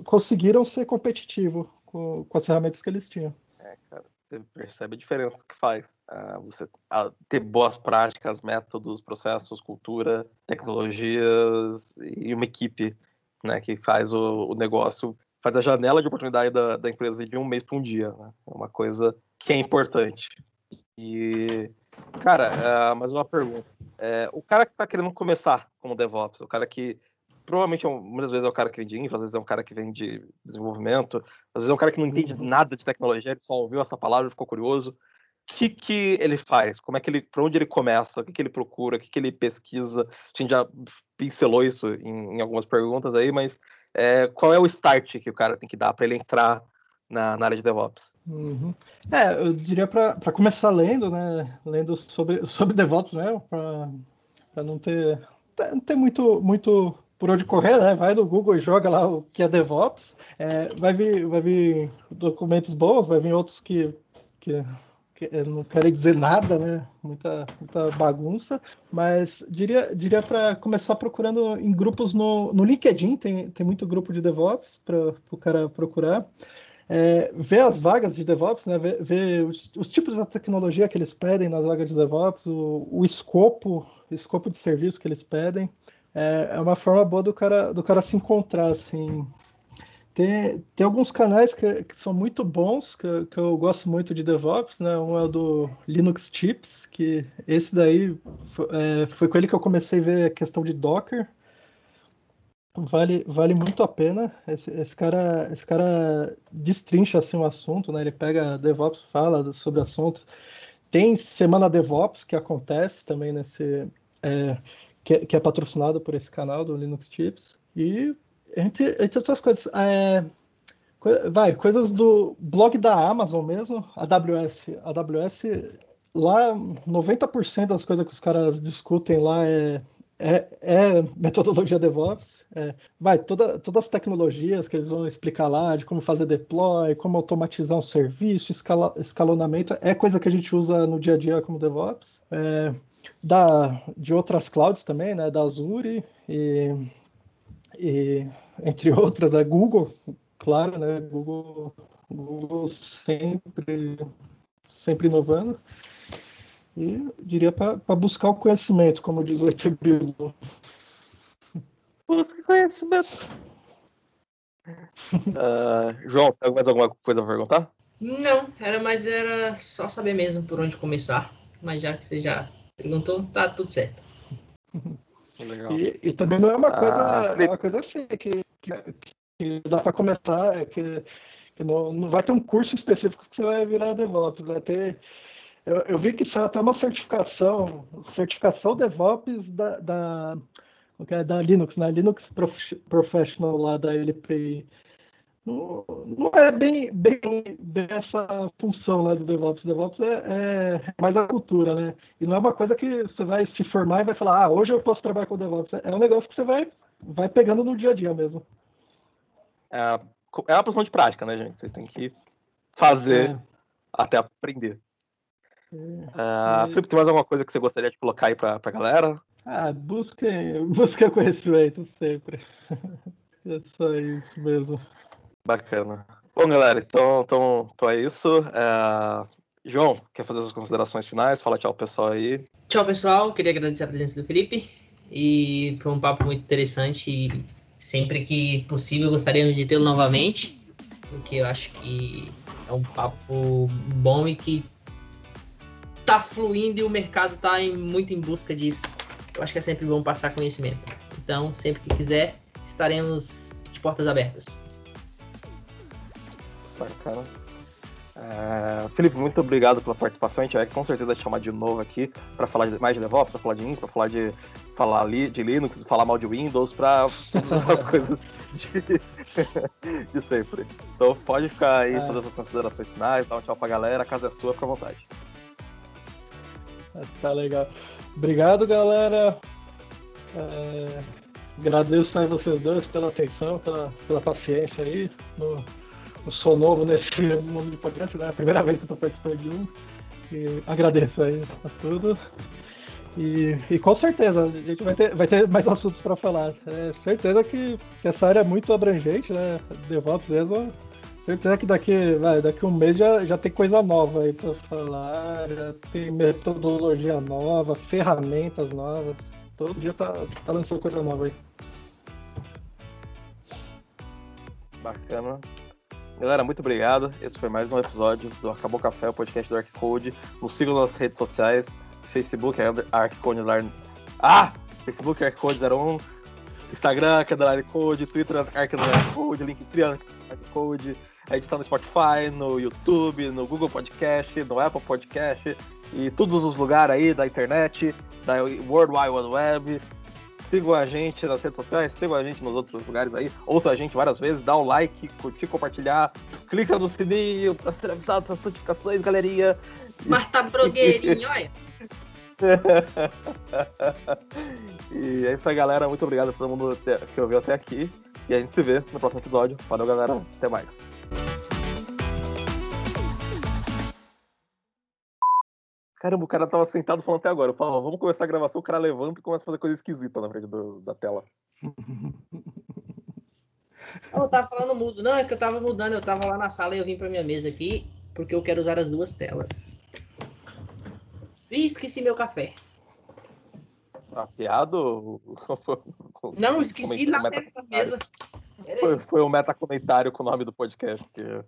Speaker 3: conseguiram ser competitivo com, com as ferramentas que eles tinham.
Speaker 1: É, cara, você percebe a diferença que faz. Uh, você uh, ter boas práticas, métodos, processos, cultura, tecnologias e uma equipe né, que faz o, o negócio, faz a janela de oportunidade da, da empresa de um mês para um dia. Né? É uma coisa que é importante. E, cara, uh, mais uma pergunta. É, o cara que está querendo começar como DevOps, o cara que provavelmente é muitas vezes é o cara que vem de infra, às vezes é um cara que vem de desenvolvimento, às vezes é um cara que não entende uhum. nada de tecnologia, ele só ouviu essa palavra, ficou curioso. O que, que ele faz? Como é que ele, para onde ele começa? O que, que ele procura? O que, que ele pesquisa? A gente já pincelou isso em, em algumas perguntas aí, mas é, qual é o start que o cara tem que dar para ele entrar na, na, área de DevOps?
Speaker 3: Uhum. É, eu diria para começar lendo, né? Lendo sobre, sobre <laughs> DevOps, né? Para não ter, ter muito, muito por onde correr, né? Vai no Google e joga lá o que é DevOps. É, vai, vir, vai vir documentos bons, vai vir outros que, que, que não querem dizer nada, né? Muita, muita bagunça. Mas diria, diria para começar procurando em grupos no, no LinkedIn, tem, tem muito grupo de DevOps para o cara procurar. É, ver as vagas de DevOps, né, ver, ver os, os, tipos de tecnologia que eles pedem nas vagas de DevOps, o, o escopo, escopo de serviço que eles pedem é, é uma forma boa do cara, do cara se encontrar, assim. Tem, tem alguns canais que, que são muito bons, que, que eu gosto muito de DevOps, né? Um é o do Linux Tips, que esse daí foi, é, foi com ele que eu comecei a ver a questão de Docker. Vale, vale muito a pena. Esse, esse, cara, esse cara destrincha assim, o assunto, né? Ele pega DevOps, fala sobre assunto. Tem semana DevOps que acontece também nesse. É, que, é, que é patrocinado por esse canal do Linux Tips. E, entre, entre outras coisas, é, vai, coisas do blog da Amazon mesmo, AWS. AWS, lá, 90% das coisas que os caras discutem lá é, é, é, metodologia DevOps. É, vai, toda, todas as tecnologias que eles vão explicar lá, de como fazer deploy, como automatizar um serviço, escala, escalonamento, é coisa que a gente usa no dia a dia como DevOps. É, da, de outras clouds também, né, da Azure e, e entre outras a Google, claro, né, Google, Google sempre sempre inovando e diria para buscar o conhecimento, como diz o Etebilu.
Speaker 1: Busca conhecimento. uh, <laughs> João, tem mais alguma coisa para perguntar?
Speaker 2: Não, era mais era só saber mesmo por onde começar. Mas já que você já Perguntou, tá tudo certo. <laughs>
Speaker 3: Legal. E, e, também não é uma coisa, ah, é uma coisa assim que, que, que dá para comentar, é que, que não, não vai ter um curso específico que você vai virar DevOps, vai ter. Eu, eu vi que saiu até uma certificação, certificação DevOps da, da, é, da Linux, né? Linux Professional lá da LPI não, não é bem, bem, bem, essa função lá do DevOps. DevOps é, é, mais a cultura, né? E não é uma coisa que você vai se formar e vai falar, ah, hoje eu posso trabalhar com o DevOps. É um negócio que você vai, vai pegando no dia a dia mesmo.
Speaker 1: É, é uma posição de prática, né, gente? Vocês têm que fazer é. até aprender. É, uh, Felipe, tem mais alguma coisa que você gostaria de colocar aí pra, pra galera?
Speaker 3: Ah, busquem, <laughs> busquem conhecimento sempre. <laughs> é só isso mesmo.
Speaker 1: Bacana. Bom, galera, então, então, então é isso. É... João, quer fazer as considerações finais? Fala tchau, pessoal aí.
Speaker 2: Tchau, pessoal. Queria agradecer a presença do Felipe. E foi um papo muito interessante. E sempre que possível gostaríamos de tê-lo novamente. Porque eu acho que é um papo bom e que tá fluindo e o mercado tá em, muito em busca disso. Eu acho que é sempre bom passar conhecimento. Então, sempre que quiser, estaremos de portas abertas.
Speaker 1: Bacana. É, Felipe, muito obrigado pela participação. A gente vai com certeza te chamar de novo aqui para falar de, mais de DevOps, para falar de infra, para falar de falar li, de Linux, falar mal de Windows, para todas essas <laughs> coisas de, <laughs> de sempre. Então pode ficar aí, é. fazer essas considerações finais, dar um tchau pra galera, a casa é sua, fica à vontade.
Speaker 3: Tá legal. Obrigado, galera. É, agradeço a vocês dois pela atenção, pela, pela paciência aí. No, eu sou novo nesse mundo de podcast, né? É a primeira vez que tô participando de um. E agradeço aí a tudo. E, e, com certeza, a gente vai ter, vai ter mais assuntos para falar. É certeza que, que, essa área é muito abrangente, né? DevOps mesmo. Certeza que daqui, vai, daqui um mês já, já tem coisa nova aí para falar, já tem metodologia nova, ferramentas novas. Todo dia tá, tá lançando coisa nova aí.
Speaker 1: Bacana. Galera, muito obrigado. Esse foi mais um episódio do Acabou Café, o podcast do Arccode. Nos sigam nas redes sociais. Facebook Arccode Ah! Facebook é Arccode 01. Instagram, Underline Code, Twitter, Underline Code, Linktree, Code. A gente está no Spotify, no YouTube, no Google Podcast, no Apple Podcast e todos os lugares aí da internet, da World Wide Web. Sigam a gente nas redes sociais, sigam a gente nos outros lugares aí, ouça a gente várias vezes, dá o um like, curtir, compartilhar, clica no sininho para ser avisado das notificações, galerinha.
Speaker 2: Marta Brogueirinho, olha. <laughs>
Speaker 1: e é isso aí, galera. Muito obrigado a todo mundo que ouviu até aqui. E a gente se vê no próximo episódio. Valeu, galera. Até mais. Caramba, o cara tava sentado falando até agora. Eu falo, vamos começar a gravação, o cara levanta e começa a fazer coisa esquisita na frente do, da tela. <laughs>
Speaker 2: eu tava falando mudo. Não, é que eu tava mudando, eu tava lá na sala e eu vim pra minha mesa aqui, porque eu quero usar as duas telas. Ih, esqueci meu café.
Speaker 1: Apiado?
Speaker 2: Não, esqueci na meta... mesa.
Speaker 1: Foi, foi um metacomentário com o nome do podcast. Que...